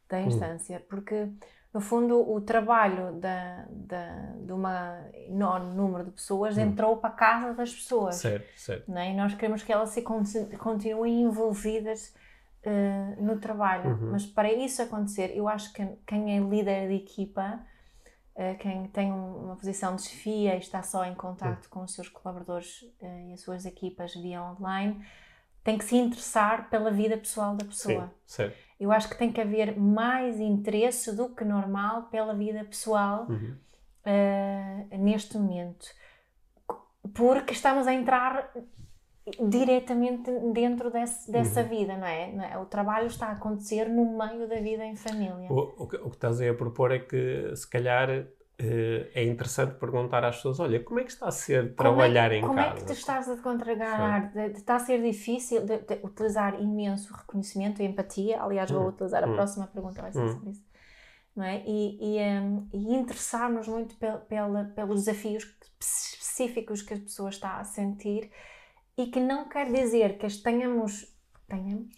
da hum. instância, hum. porque no fundo o trabalho da, da, de um enorme número de pessoas hum. entrou para a casa das pessoas. Certo, certo. Não é? E nós queremos que elas se continuem envolvidas uh, no trabalho. Uhum. Mas para isso acontecer, eu acho que quem é líder de equipa, uh, quem tem uma posição de chefia e está só em contato uhum. com os seus colaboradores uh, e as suas equipas via online, tem que se interessar pela vida pessoal da pessoa. Sim, eu acho que tem que haver mais interesse do que normal pela vida pessoal uhum. neste momento. Porque estamos a entrar diretamente dentro desse, dessa uhum. vida, não é? não é? O trabalho está a acontecer no meio da vida em família. O, o, que, o que estás aí a propor é que, se calhar, eh, é interessante perguntar às pessoas: olha, como é que está a ser como trabalhar é, em como casa? Como é que te estás a contragar? Está a ser difícil de, de utilizar imenso reconhecimento e empatia? Aliás, vou uhum. utilizar a uhum. próxima pergunta, vai ser uhum. sobre isso. Não é? E, e, um, e interessar-nos muito pel, pela, pelos desafios específicos que a pessoa está a sentir e que não quer dizer que as tenhamos, tenhamos,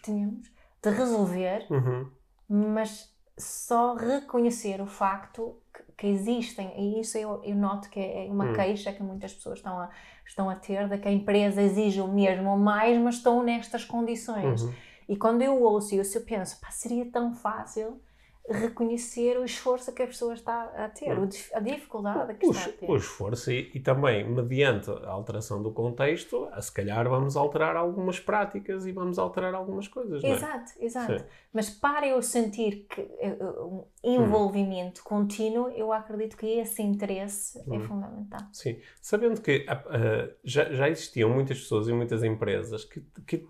tenhamos, de resolver, uhum. mas só reconhecer o facto que, existem, e isso eu, eu noto que é uma uhum. queixa que muitas pessoas estão a, estão a ter, de que a empresa exige o mesmo ou mais, mas estão nestas condições. Uhum. E quando eu ouço isso, eu penso, pá, seria tão fácil reconhecer o esforço que a pessoa está a ter, a dificuldade que o, está a ter. O esforço e, e, também, mediante a alteração do contexto, se calhar vamos alterar algumas práticas e vamos alterar algumas coisas. Exato, é? exato. Sim. Mas para eu sentir que eh, eh, um envolvimento hum. contínuo, eu acredito que esse interesse hum. é fundamental. Sim, sabendo que uh, já, já existiam muitas pessoas e muitas empresas que, que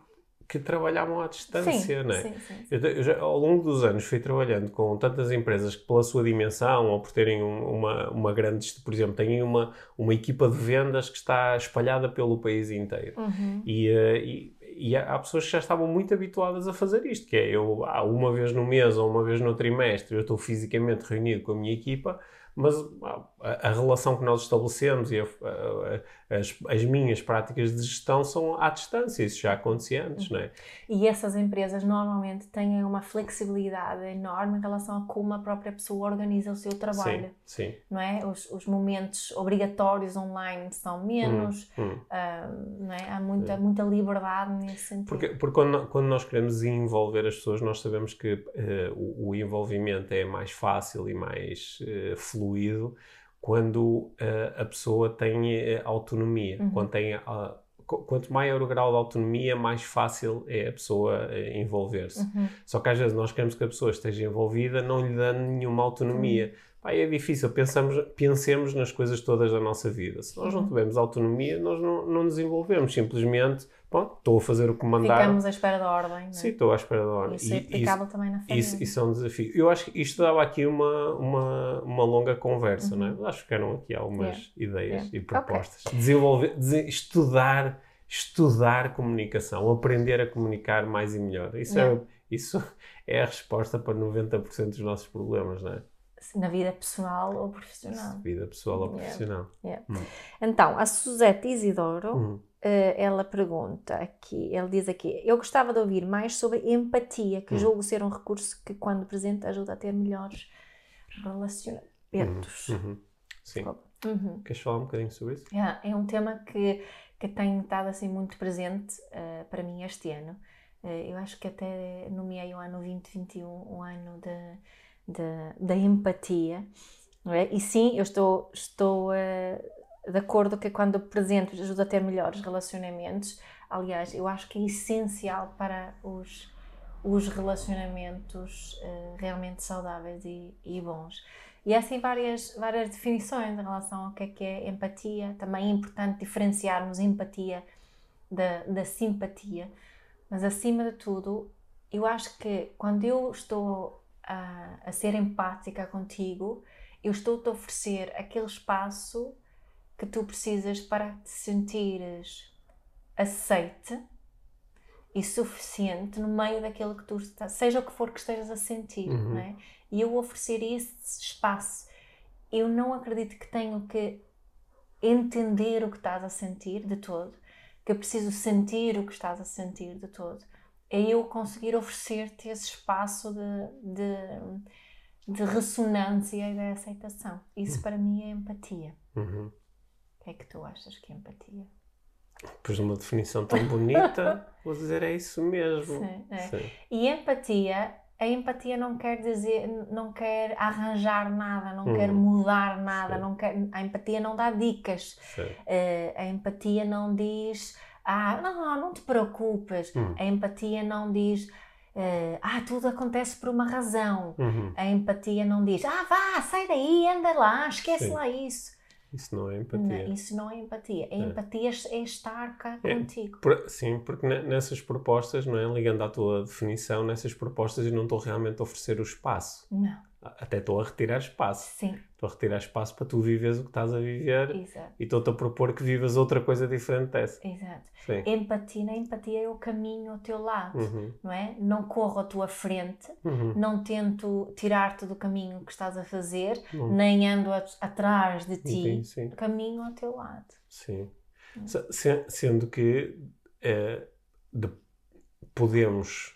que trabalhavam à distância, sim, não é? Sim, sim. Eu, eu já, ao longo dos anos fui trabalhando com tantas empresas que pela sua dimensão ou por terem um, uma, uma grande, por exemplo, têm uma, uma equipa de vendas que está espalhada pelo país inteiro. Uhum. E, uh, e, e, há pessoas que já estavam muito habituadas a fazer isto, que é eu uma vez no mês ou uma vez no trimestre eu estou fisicamente reunido com a minha equipa mas a, a, relação que nós estabelecemos e a, a, as, as, minhas práticas de gestão são à distância, isso já acontecia antes, não é? E essas empresas normalmente têm uma flexibilidade enorme em relação a como a própria pessoa organiza o seu trabalho. Sim, sim. Não é? Os, os momentos obrigatórios online são menos. Uh, não é? há muita, muita liberdade nesse sentido. Porque, porque quando, quando nós queremos envolver as pessoas, nós sabemos que uh, o, o, envolvimento é mais fácil e mais uh, fluido quando uh, a pessoa tem uh, autonomia. Uhum. Quando tem, quanto maior o grau de autonomia, mais fácil é a pessoa eh, envolver-se. Uhum. Só que às vezes nós queremos que a pessoa esteja envolvida, não lhe dando nenhuma autonomia. Uhum. É difícil, Pensamos, pensemos nas coisas todas da nossa vida. Se nós não uhum. tivermos autonomia, nós não, não desenvolvemos. Simplesmente, bom, estou a fazer o que mandar. Ficamos à espera da ordem. É? Sim, estou à espera da ordem. Isso é aplicável isso, também na família. Isso, isso, é um desafio. Eu acho que isto dava aqui uma, uma, uma longa conversa, uhum. não é? Acho que eram aqui algumas yeah. ideias yeah. e propostas. Okay. Desenvolver, estudar, estudar comunicação, aprender a comunicar mais e melhor. Isso, yeah. é, isso é a resposta para 90% dos nossos problemas, não é? na vida pessoal ou profissional. Vida pessoal ou profissional. Yeah. Hum. Então, a Suzette Isidoro, hum. Uh, ela pergunta aqui, ele diz aqui, eu gostava de ouvir mais sobre empatia, que hum. julgo ser um recurso que quando presente ajuda a ter melhores relacionamentos. Uhum. uhum. Sim. Uhum. Queres falar um bocadinho sobre isso? Yeah, é um tema que, que tem estado assim muito presente uh, para mim este ano. Uh, eu acho que até nomeei o ano 2021 um ano de da empatia. É? E sim, eu estou, estou uh, de acordo que quando apresento ajuda a ter melhores relacionamentos. Aliás, eu acho que é essencial para os, os relacionamentos uh, realmente saudáveis e, e, bons. E há assim várias, várias definições em relação ao que é que é empatia. Também é importante diferenciarmos empatia da, da simpatia. Mas acima de tudo, eu acho que quando eu estou a, a ser empática contigo, eu estou-te a oferecer aquele espaço que tu precisas para te sentires aceite e suficiente no meio daquilo que tu estás, seja o que for que estejas a sentir, uhum. não é? E eu oferecer esse espaço. Eu não acredito que tenho que entender o que estás a sentir de todo, que eu preciso sentir o que estás a sentir de todo é eu conseguir oferecer-te esse espaço de, de, de, ressonância e de aceitação. Isso para mim é empatia. Uhum. É que tu achas que é empatia? Depois de uma definição tão bonita, vou dizer é isso mesmo. Sim, é. Sim. E empatia, a empatia não quer dizer, não quer arranjar nada, não quer uhum. mudar nada, Sim. não quer, a empatia não dá dicas. Uh, a empatia não diz ah, não, não te preocupes. Hum. A empatia não diz. Uh, ah, tudo acontece por uma razão. Uhum. A empatia não diz, ah, vá, sai daí, anda lá, esquece Sim. lá isso. Isso não é empatia. Não, isso não é empatia. A é. empatia é estar cá é, contigo. Por, sim, porque nessas propostas, não é? Ligando à tua definição, nessas propostas eu não estou realmente a oferecer o espaço. Não até estou a retirar espaço. Sim. Estou a retirar espaço para tu viveres o que estás a viver Exato. e estou-te a propor que vivas outra coisa diferente dessa. Exato. Sim. Empatia, na empatia é o caminho ao teu lado, uhum. não é? Não corro à tua frente, uhum. não tento tirar-te do caminho que estás a fazer, uhum. nem ando a, atrás de ti, sim, sim. caminho ao teu lado. Sim. Sendo que é, de, podemos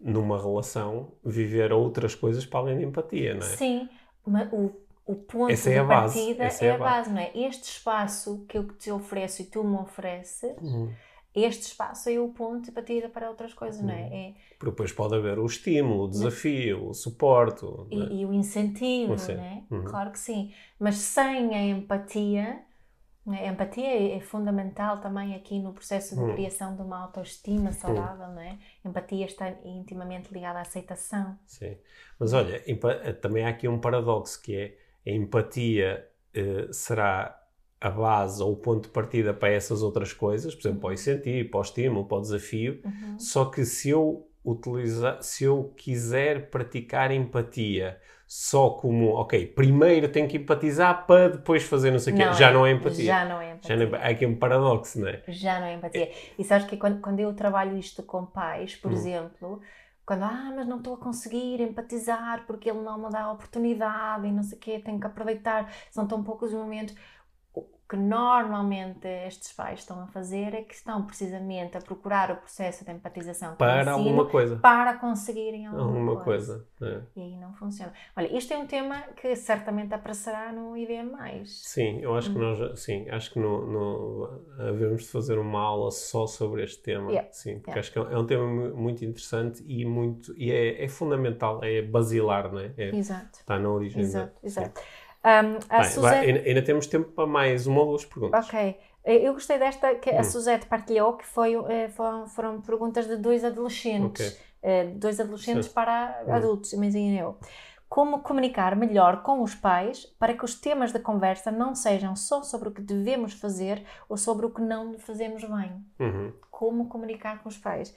numa relação, viver outras coisas para além da empatia, não é? Sim, mas o, o ponto Essa é de a partida base. é, é a base. não é? Este espaço que eu te ofereço e tu me ofereces, uhum. este espaço é o ponto de partida para outras coisas, uhum. não é? Uhum. é? Porque depois pode haver o estímulo, o desafio, o suporte. E, é? e o incentivo, não é? Uhum. Claro que sim. Mas sem a empatia a empatia é, é, fundamental também aqui no processo de hum. criação de uma autoestima saudável, hum. não é? Empatia está intimamente ligada à aceitação. Sim. Mas olha, também há aqui um paradoxo que é a empatia eh, será a base ou o ponto de partida para essas outras coisas, por exemplo, uhum. para o incentivo, para o estímulo, para o desafio, uhum. só que se eu utilizar, se eu quiser praticar empatia só como, ok, primeiro tenho que empatizar para depois fazer não sei o quê. Já é, não é empatia. Já não é empatia. Já não é, aqui um paradoxo, não é? Já não é empatia. E sabes que quando, quando eu trabalho isto com pais, por hum. exemplo, quando, ah, mas não estou a conseguir empatizar porque ele não me dá a oportunidade e não sei o quê, tenho que aproveitar, são tão poucos momentos que normalmente estes pais estão a fazer é que estão precisamente a procurar o processo de empatização para alguma coisa para conseguirem alguma, alguma coisa, coisa. É. e aí não funciona olha isto é um tema que certamente aparecerá no IBM sim eu acho hum. que nós sim acho que no, no havemos de fazer uma aula só sobre este tema yeah. sim porque yeah. acho que é um tema muito interessante e muito e é, é fundamental é basilar não é? é exato está na origem exato exato. Um, a Bem, Suzette... vai, ainda, temos tempo para mais uma ou duas perguntas. Ok. Eh, eu gostei desta que hum. a Suzette partilhou, que foi, eh, foram, foram perguntas de dois adolescentes. Okay. Eh, dois adolescentes Sim. para hum. adultos, imagino eu. Como comunicar melhor com os pais para que os temas da conversa não sejam só sobre o que devemos fazer ou sobre o que não devemos bem. Uhum. Como comunicar com os pais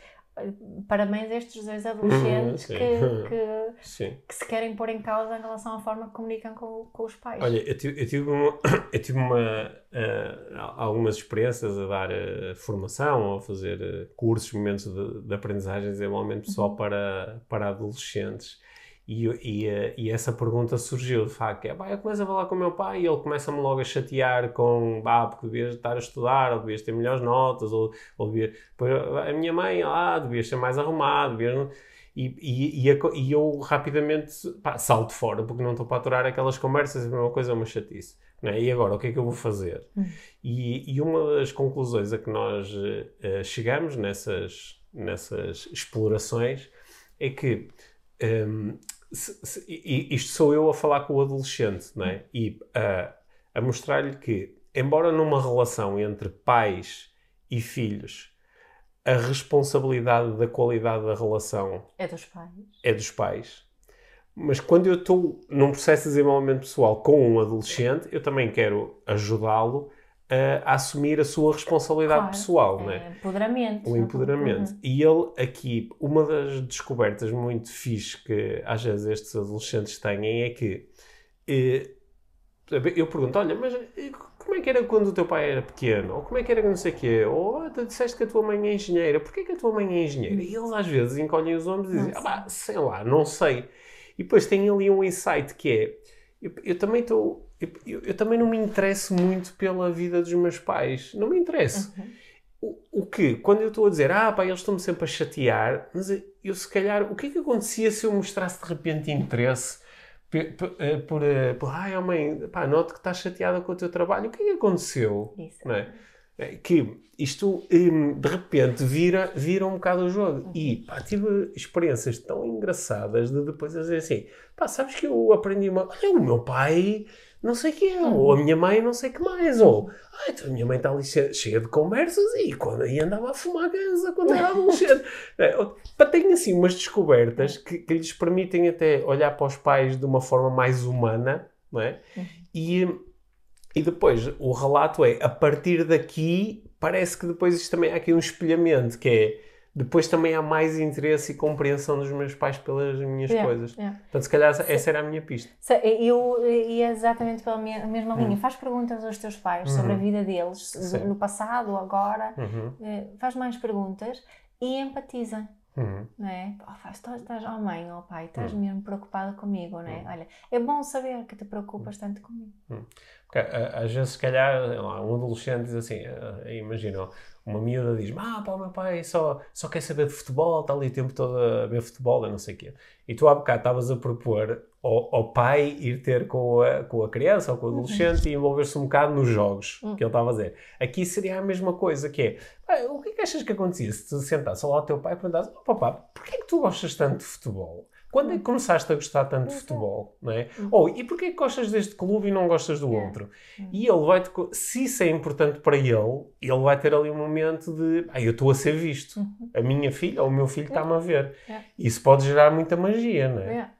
parabéns a estes dois adolescentes que, que, que, se querem pôr em causa em relação à forma que comunicam com, com os pais. Olha, eu tive, eu tive, uma, eu tive uma, uh, algumas experiências a dar uh, formação ou a fazer uh, cursos, momentos de, de aprendizagem, desenvolvimento pessoal uhum. para, para adolescentes. E, e, eh, e, essa pergunta surgiu, de facto, é, eu começo a falar com o meu pai e ele começa-me logo a chatear com, ah, porque devias estar a estudar, ou devias ter melhores notas, ou, ou devia... a minha mãe, ah, devias ser mais arrumado, devias... E, e, e, e, eu rapidamente pá, salto fora, porque não estou para aturar aquelas conversas, a mesma coisa é uma chatice. É? E agora, o que é que eu vou fazer? Hum. E, e, uma das conclusões a que nós uh, chegamos nessas, nessas explorações é que um, se, se, isto sou eu a falar com o adolescente, não é? E uh, a mostrar-lhe que, embora numa relação entre pais e filhos, a responsabilidade da qualidade da relação é dos pais. É dos pais. Mas quando eu estou num processo de desenvolvimento pessoal com um adolescente, eu também quero ajudá-lo a, assumir a sua responsabilidade claro, pessoal, é, né? Empoderamento. O empoderamento. Uhum. E ele aqui, uma das descobertas muito fixe que às vezes estes adolescentes têm é que eh, eu pergunto, olha, mas como é que era quando o teu pai era pequeno? Ou como é que era que não sei o quê? Ou oh, tu disseste que a tua mãe é engenheira, porquê que a tua mãe é engenheira? E eles às vezes encolhem os ombros e dizem, ah, bah, sei lá, não sei. E depois tem ali um insight que é, eu, eu também estou eu, eu, também não me interesso muito pela vida dos meus pais. Não me interesso. Uhum. O, o que? Quando eu estou a dizer, ah, pá, eles estão-me sempre a chatear, mas eu se calhar, o que é que acontecia se eu mostrasse de repente interesse por, eh, por, eh, por ai, oh mãe, pá, noto que estás chateada com o teu trabalho, o que é que aconteceu? Isso. Não é? é que isto hum, de repente vira, vira um bocado o jogo. Uhum. E pá, tive experiências tão engraçadas de depois dizer assim: pá, sabes que eu aprendi uma. Olha, o meu pai não sei o quê, ou a minha mãe não sei o que mais, ou ai, a minha mãe está ali cheia, de conversas e quando aí andava a fumar ganza quando era adolescente. é, tem assim umas descobertas que, que, lhes permitem até olhar para os pais de uma forma mais humana, não é? Uhum. E, e depois o relato é, a partir daqui, parece que depois isto também há aqui um espelhamento, que é depois também há mais interesse e compreensão dos meus pais pelas minhas yeah, coisas. Yeah. Portanto, se calhar Sim. essa era a minha pista. Eu ia exatamente pela minha, mesma linha. Hum. Faz perguntas aos teus pais uhum. sobre a vida deles, Sim. no passado, agora. Uhum. Eh, faz mais perguntas e empatiza. Uhum. Não é? Oh, faz, estás, oh mãe, oh pai, estás uhum. mesmo preocupada comigo, não é? Uhum. Olha, é bom saber que te preocupas tanto comigo. Uhum. Porque, às vezes, se calhar, um adolescente diz assim, uh, imagina, uma miúda diz ah, pá, o meu pai só, só quer saber de futebol, está ali o tempo todo a ver futebol, eu não sei o quê. E tu há bocado estavas a propor ao, ao, pai ir ter com a, com a criança ou com o adolescente uhum. e envolver-se um bocado nos jogos uhum. que ele estava a fazer. Aqui seria a mesma coisa, que é, ah, o que é que achas que acontecia se tu sentasse lá ao teu pai e perguntasse, oh papá, porquê é que tu gostas tanto de futebol? Quando é que começaste a gostar tanto de futebol? Não é? Uhum. Ou, e porquê que gostas deste clube e não gostas do outro? Uhum. E ele vai, se isso é importante para ele, ele vai ter ali um momento de, ah, eu estou a ser visto. Uhum. A minha filha ou o meu filho está-me a ver. Isso pode gerar muita magia, não é?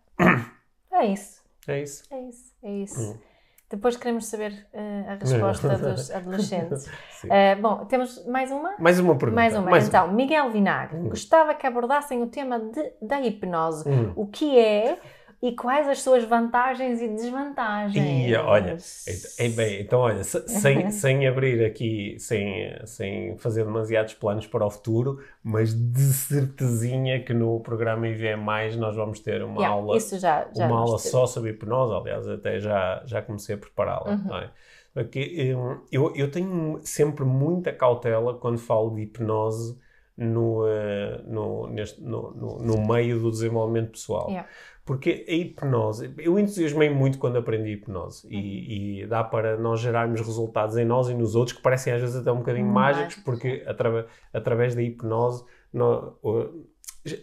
É isso. É isso. É isso. É isso. Depois queremos saber uh, a resposta dos adolescentes. Uh, bom, temos mais uma? Mais uma pergunta. Mais uma. Mais então, uma. Miguel Vinagre, hum. gostava que abordassem o tema de, da hipnose. Hum. O que é e quais as suas vantagens e desvantagens. E olha, é, é bem, então olha, sem, sem abrir aqui, sem, sem fazer demasiados planos para o futuro, mas de certezinha que no programa IVM Mais nós vamos ter uma yeah, aula, já, já uma aula só sobre hipnose, aliás, até já, já comecei a prepará-la. Uhum. É? Porque hum, eu, eu tenho sempre muita cautela quando falo de hipnose no, uh, no, neste, no, no, no, meio do desenvolvimento pessoal. Yeah. Porque a hipnose, eu entusiasmei muito quando aprendi hipnose uhum. e, e, dá para nós gerarmos resultados em nós e nos outros que parecem às vezes até um bocadinho hum, mágicos, porque atrave, através da hipnose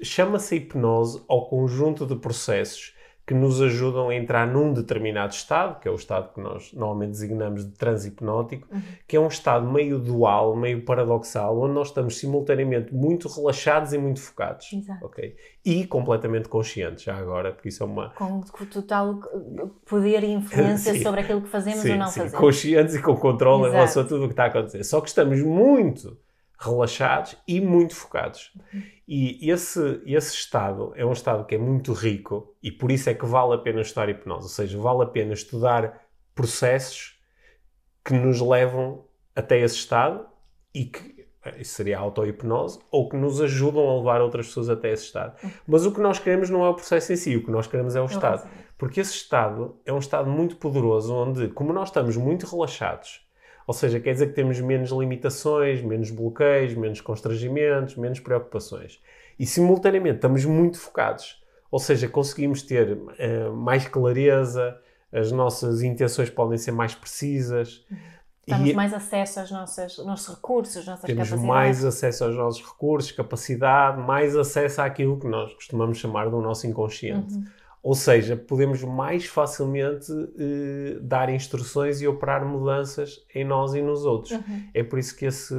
chama-se hipnose ao conjunto de processos que nos ajudam a entrar num determinado estado, que é o estado que nós normalmente designamos de transhipnótico, uhum. que é um estado meio dual, meio paradoxal, onde nós estamos simultaneamente muito relaxados e muito focados. Exato. Okay? E completamente conscientes, já agora, porque isso é uma. Com total poder e influência sobre aquilo que fazemos sim, ou não sim. fazemos. Conscientes e com controle Exato. em relação a tudo o que está a acontecer. Só que estamos muito relaxados e muito focados. E esse, esse estado é um estado que é muito rico e por isso é que vale a pena estudar hipnose. Ou seja, vale a pena estudar processos que nos levam até esse estado e que isso seria auto-hipnose, ou que nos ajudam a levar outras pessoas até esse estado. Mas o que nós queremos não é o processo em si, o que nós queremos é o estado. Porque esse estado é um estado muito poderoso, onde, como nós estamos muito relaxados, ou seja, quer dizer que temos menos limitações, menos bloqueios, menos constrangimentos, menos preocupações. E simultaneamente estamos muito focados. Ou seja, conseguimos ter uh, mais clareza, as nossas intenções podem ser mais precisas. Temos mais acesso aos nossos, nossos recursos, às nossas temos capacidades. mais acesso aos nossos recursos, capacidade, mais acesso àquilo que nós costumamos chamar do nosso inconsciente. Uhum. Ou seja, podemos mais facilmente eh, dar instruções e operar mudanças em nós e nos outros. Uhum. É por isso que, esse,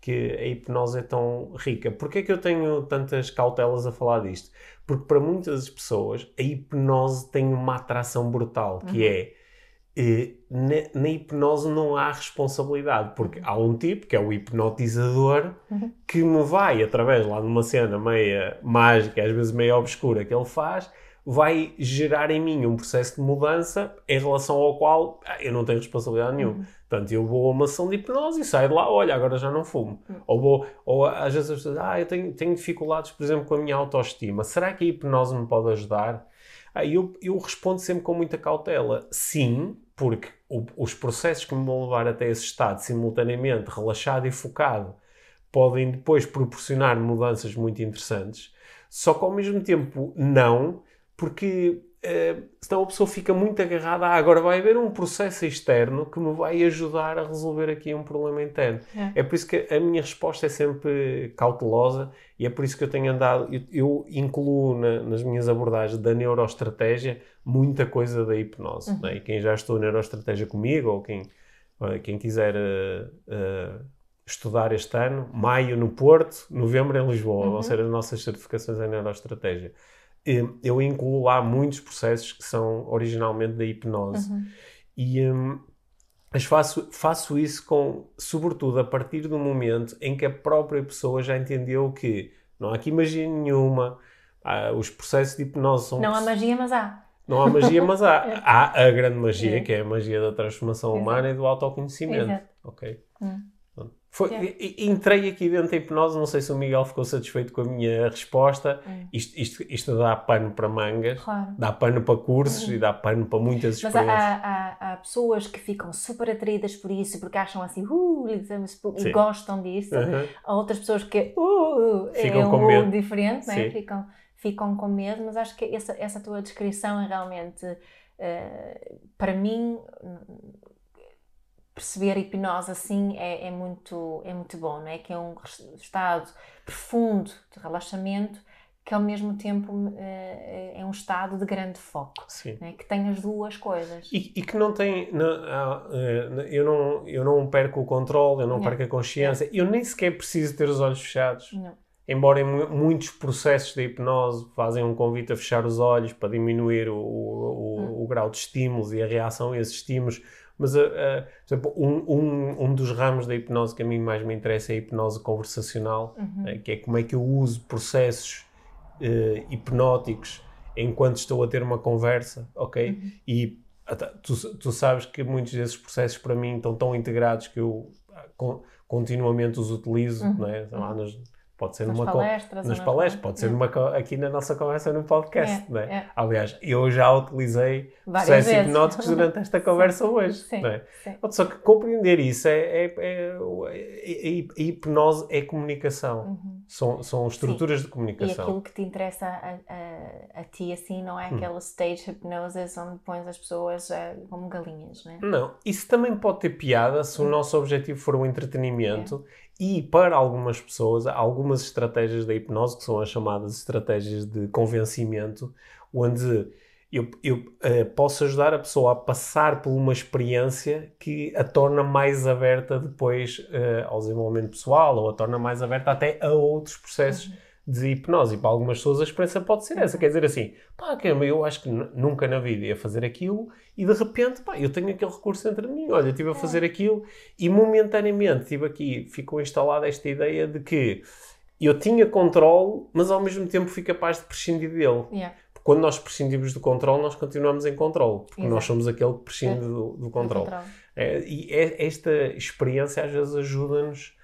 que a hipnose é tão rica. Porquê é que eu tenho tantas cautelas a falar disto? Porque para muitas pessoas a hipnose tem uma atração brutal, que uhum. é eh, na, na, hipnose não há responsabilidade, porque há um tipo, que é o hipnotizador, uhum. que me vai, através lá de uma cena meia mágica, às vezes meio obscura, que ele faz, vai gerar em mim um processo de mudança em relação ao qual ah, eu não tenho responsabilidade nenhuma. Uhum. Portanto, eu vou a uma ação de hipnose e saio de lá, olha, agora já não fumo. Uhum. Ou, vou, ou às vezes as pessoas ah, eu tenho, tenho dificuldades, por exemplo, com a minha autoestima. Será que a hipnose me pode ajudar? Ah, eu, eu respondo sempre com muita cautela. Sim, porque o, os processos que me vão levar até esse estado simultaneamente relaxado e focado podem depois proporcionar mudanças muito interessantes. Só que ao mesmo tempo, não, porque uh, senão a pessoa fica muito agarrada. Ah, agora vai haver um processo externo que me vai ajudar a resolver aqui um problema interno. É, é por isso que a minha resposta é sempre cautelosa e é por isso que eu tenho andado. Eu, eu incluo na, nas minhas abordagens da neuroestratégia muita coisa da hipnose. Uhum. Né? E quem já estudou neuroestratégia comigo ou quem, quem quiser. Uh, uh, estudar este ano, maio no Porto, novembro em Lisboa, uhum. vão ser as nossas certificações em neuroestratégia eu incluo lá muitos processos que são originalmente da hipnose. Uhum. E, um, mas faço, faço isso com, sobretudo, a partir do momento em que a própria pessoa já entendeu que não há aqui magia nenhuma, há, os processos de hipnose são. Não há magia, mas há. Não há magia, mas há. é. Há a grande magia, é. que é a magia da transformação Exato. humana e do autoconhecimento. Exato. Ok? Hum. Foi, entrei aqui dentro da hipnose, não sei se o Miguel ficou satisfeito com a minha resposta. É. Isto, isto, isto, dá pano para mangas, claro. dá pano para cursos uhum. e dá pano para muitas experiências. Mas há, há, há, pessoas que ficam super atraídas por isso, porque acham assim, uh, e gostam disso. Uhum. Há outras pessoas que uh, ficam é um com medo. diferente, né? ficam, ficam com medo, mas acho que essa, essa tua descrição é realmente, uh, para mim perceber a hipnose assim é, é, muito, é muito bom, não é? Que é um estado profundo de relaxamento que ao mesmo tempo é, é um estado de grande foco, né? que tem as duas coisas. E, e que não tem, não, eh, eu, não, eu não perco o controle, eu não, não. perco a consciência, eu nem sequer preciso ter os olhos fechados. Embora em muitos processos de hipnose fazem um convite a fechar os olhos para diminuir o, o, hum. o grau de estímulos e a reação a esses estímulos, mas, uh, uh, por exemplo, um, um, um dos ramos da hipnose que a mim mais me interessa é a hipnose conversacional, uhum. uh, que é como é que eu uso processos hipnóticos enquanto estou a ter uma conversa, ok? Uhum. E tu, tu, sabes que muitos desses processos para mim estão tão integrados que eu continuamente os utilizo, uhum. não é? Lá nas, Pode ser nas numa palestras, nas palestras, pode ser é. numa, aqui na nossa conversa no podcast, é, né? É. Aliás, eu já utilizei processos hipnóticos durante esta conversa sim, hoje. Sim, né? sim. Só que compreender isso é, é, é, é a hipnose é comunicação. Uhum. São, são estruturas sim. de comunicação. E aquilo que te interessa a, a, a ti, assim, não é hum. aquela stage hypnosis onde pões as pessoas uh, como galinhas, não é? Não, isso também pode ter piada se o nosso objetivo for o entretenimento e para algumas pessoas, algumas estratégias da hipnose, que são as chamadas estratégias de convencimento, onde eu, eu uh, posso ajudar a pessoa a passar por uma experiência que a torna mais aberta depois uh, ao desenvolvimento pessoal ou a torna mais aberta até a outros processos. Uhum de hipnose. E para algumas pessoas a experiência pode ser essa. Quer dizer assim, pá, caramba, eu acho que nunca na vida ia fazer aquilo e de repente, pá, eu tenho aquele recurso entre mim. Olha, estive a fazer aquilo e momentaneamente tive aqui, ficou instalada esta ideia de que eu tinha controle, mas ao mesmo tempo fui capaz de prescindir dele. Yeah. Quando nós prescindimos do controle, nós continuamos em controle, porque Exato. nós somos aquele que prescinde é. do, do controle. É, e é, esta experiência às vezes ajuda-nos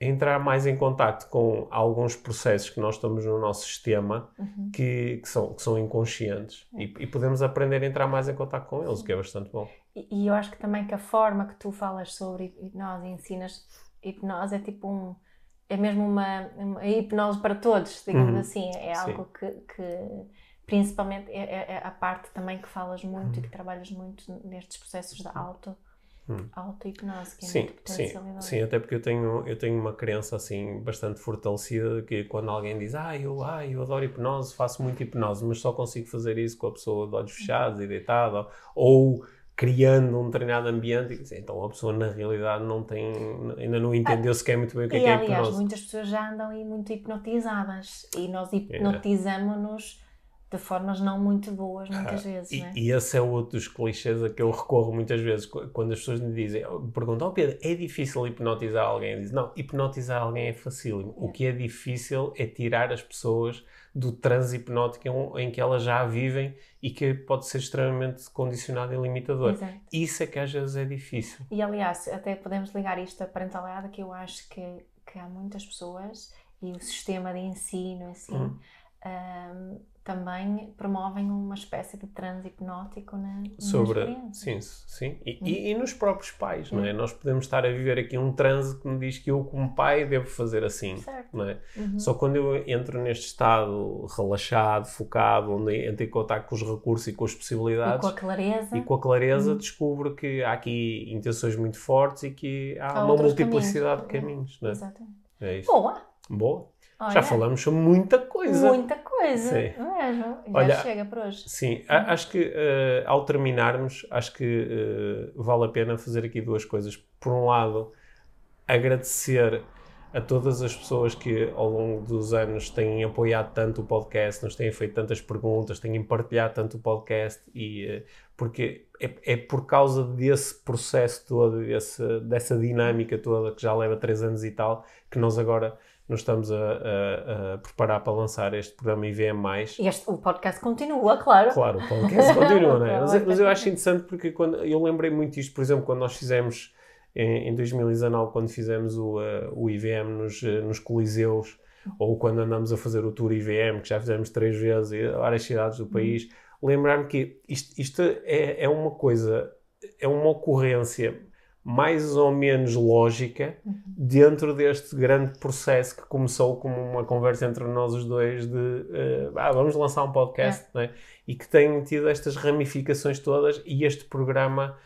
entrar mais em contato com alguns processos que nós estamos no nosso sistema uhum. que, que, são, que são inconscientes é. e, e, podemos aprender a entrar mais em contato com eles, o que é bastante bom. E, e, eu acho que também que a forma que tu falas sobre hipnose e ensinas hipnose é tipo um é mesmo uma, uma hipnose para todos, digamos uhum. assim, é algo que, que, principalmente é, é, é, a parte também que falas muito uhum. e que trabalhas muito nestes processos de auto hum. auto-hipnose, que é sim, muito. Sim, sim, até porque eu tenho, eu tenho uma crença assim bastante fortalecida que quando alguém diz ah, eu, ah, eu adoro hipnose, faço muito hipnose, mas só consigo fazer isso com a pessoa de olhos fechados e deitada, ou criando um determinado ambiente, e, então a pessoa na realidade não tem, ainda não entendeu ah, sequer muito bem o que é, que é hipnose. aliás, muitas pessoas já andam aí muito hipnotizadas e nós é. hipnotizamos-nos de formas não muito boas muitas ah, vezes. E, é? e, esse é outro dos clichês a que eu recorro muitas vezes quando as pessoas me dizem, me perguntam, oh Pedro, é difícil hipnotizar alguém? Eu digo, não, hipnotizar alguém é facílimo. É. O que é difícil é tirar as pessoas do transe hipnótico em, que elas já vivem e que pode ser extremamente condicionado e limitador. Exato. Isso é que às vezes é difícil. E aliás, até podemos ligar isto à parentalidade, que eu acho que, que há muitas pessoas e o sistema de ensino, assim, uhum. um, também promovem uma espécie de transe hipnótico na, sobre sim sim e, hum. e, e, nos próprios pais não é hum. nós podemos estar a viver aqui um transe que me diz que eu como pai devo fazer assim certo. não é uhum. só quando eu entro neste estado relaxado focado onde entro em contato com os recursos e com as possibilidades e com a clareza e com a clareza uhum. descubro que há aqui intenções muito fortes e que há, há uma multiplicidade caminhos. de caminhos não é? Exatamente. é isso boa boa Olha, Já falamos sobre muita coisa. Muita coisa, sim. mesmo. Já Olha, chega por hoje. Sim, acho que uh, ao terminarmos, acho que uh, vale a pena fazer aqui duas coisas. Por um lado, agradecer a todas as pessoas que ao longo dos anos têm apoiado tanto o podcast, nos têm feito tantas perguntas, têm partilhado tanto o podcast e uh, porque é, é, por causa desse processo todo, desse, dessa dinâmica toda que já leva três anos e tal, que nós agora nos estamos a, a, a, preparar para lançar este programa IVM+. Este, o podcast continua, claro. Claro, o podcast continua, não é? Mas, mas, eu acho interessante porque quando, eu lembrei muito isto, por exemplo, quando nós fizemos em, em 2019, quando fizemos o, uh, o IVM nos, uh, nos Coliseus, ou quando andamos a fazer o Tour IVM, que já fizemos três vezes em várias cidades do país, uhum. lembrar-me que isto, isto é, é uma coisa, é uma ocorrência mais ou menos lógica uhum. dentro deste grande processo que começou como uma conversa entre nós os dois de uh, ah, vamos lançar um podcast é. né? e que tem tido estas ramificações todas e este programa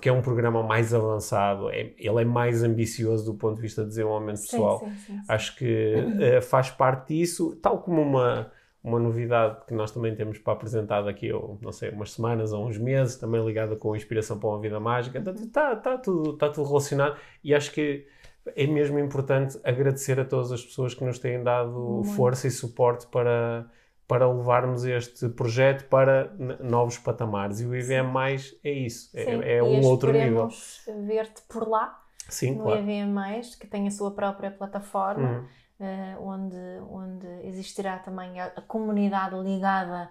que é um programa mais avançado, é, ele é mais ambicioso do ponto de vista de desenvolvimento pessoal. Sim, sim, sim, Acho que uh, faz parte disso, tal como uma uma novidade que nós também temos para apresentar daqui, ou, não sei, umas semanas ou uns meses, também ligada com a Inspiração para uma Vida Mágica. Então, está tá tudo, tá tudo relacionado e acho que é mesmo importante agradecer a todas as pessoas que nos têm dado Muito. força e suporte para, para levarmos este projeto para novos patamares. E o IVM Mais é isso, é, Sim, é, é um outro nível. ver-te por lá, Sim, no claro. IVM que tem a sua própria plataforma. Uhum uh, onde, onde existirá também a, a comunidade ligada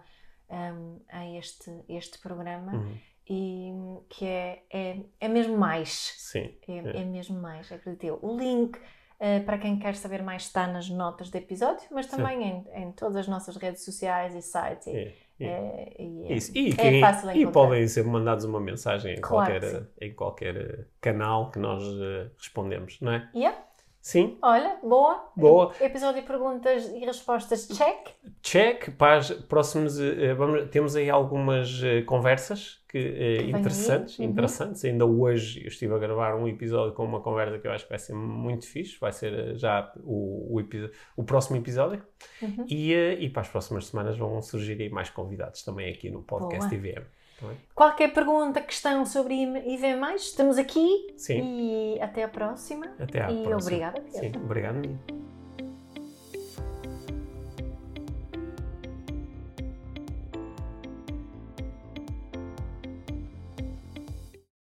um, ehm, a este, este programa. Uhum. E que é, é, é mesmo mais. Sim. É, é. é mesmo mais, acredito eu. O link uh, para quem quer saber mais está nas notas do episódio, mas também em, em, todas as nossas redes sociais e sites. E, é, é, Isso. E, quem, e podem ser mandados uma mensagem em, claro qualquer, em qualquer canal que nós uh, respondemos, não é? Yeah. Sim. Olha, boa. Boa. Episódio de perguntas e respostas, check. Check. Para as próximos, eh, vamos, temos aí algumas eh, conversas que, que interessantes. Uhum. interessantes. Ainda hoje eu estive a gravar um episódio com uma conversa que eu acho que vai ser muito fixe. Vai ser eh, já o, o, o próximo episódio. Uhum. E, e para as próximas semanas vão surgir aí mais convidados também aqui no podcast boa. IVM. Qualquer pergunta, questão sobre IV+, estamos aqui. Sim. E até a próxima. Até à e próxima. obrigada. Sim, obrigado.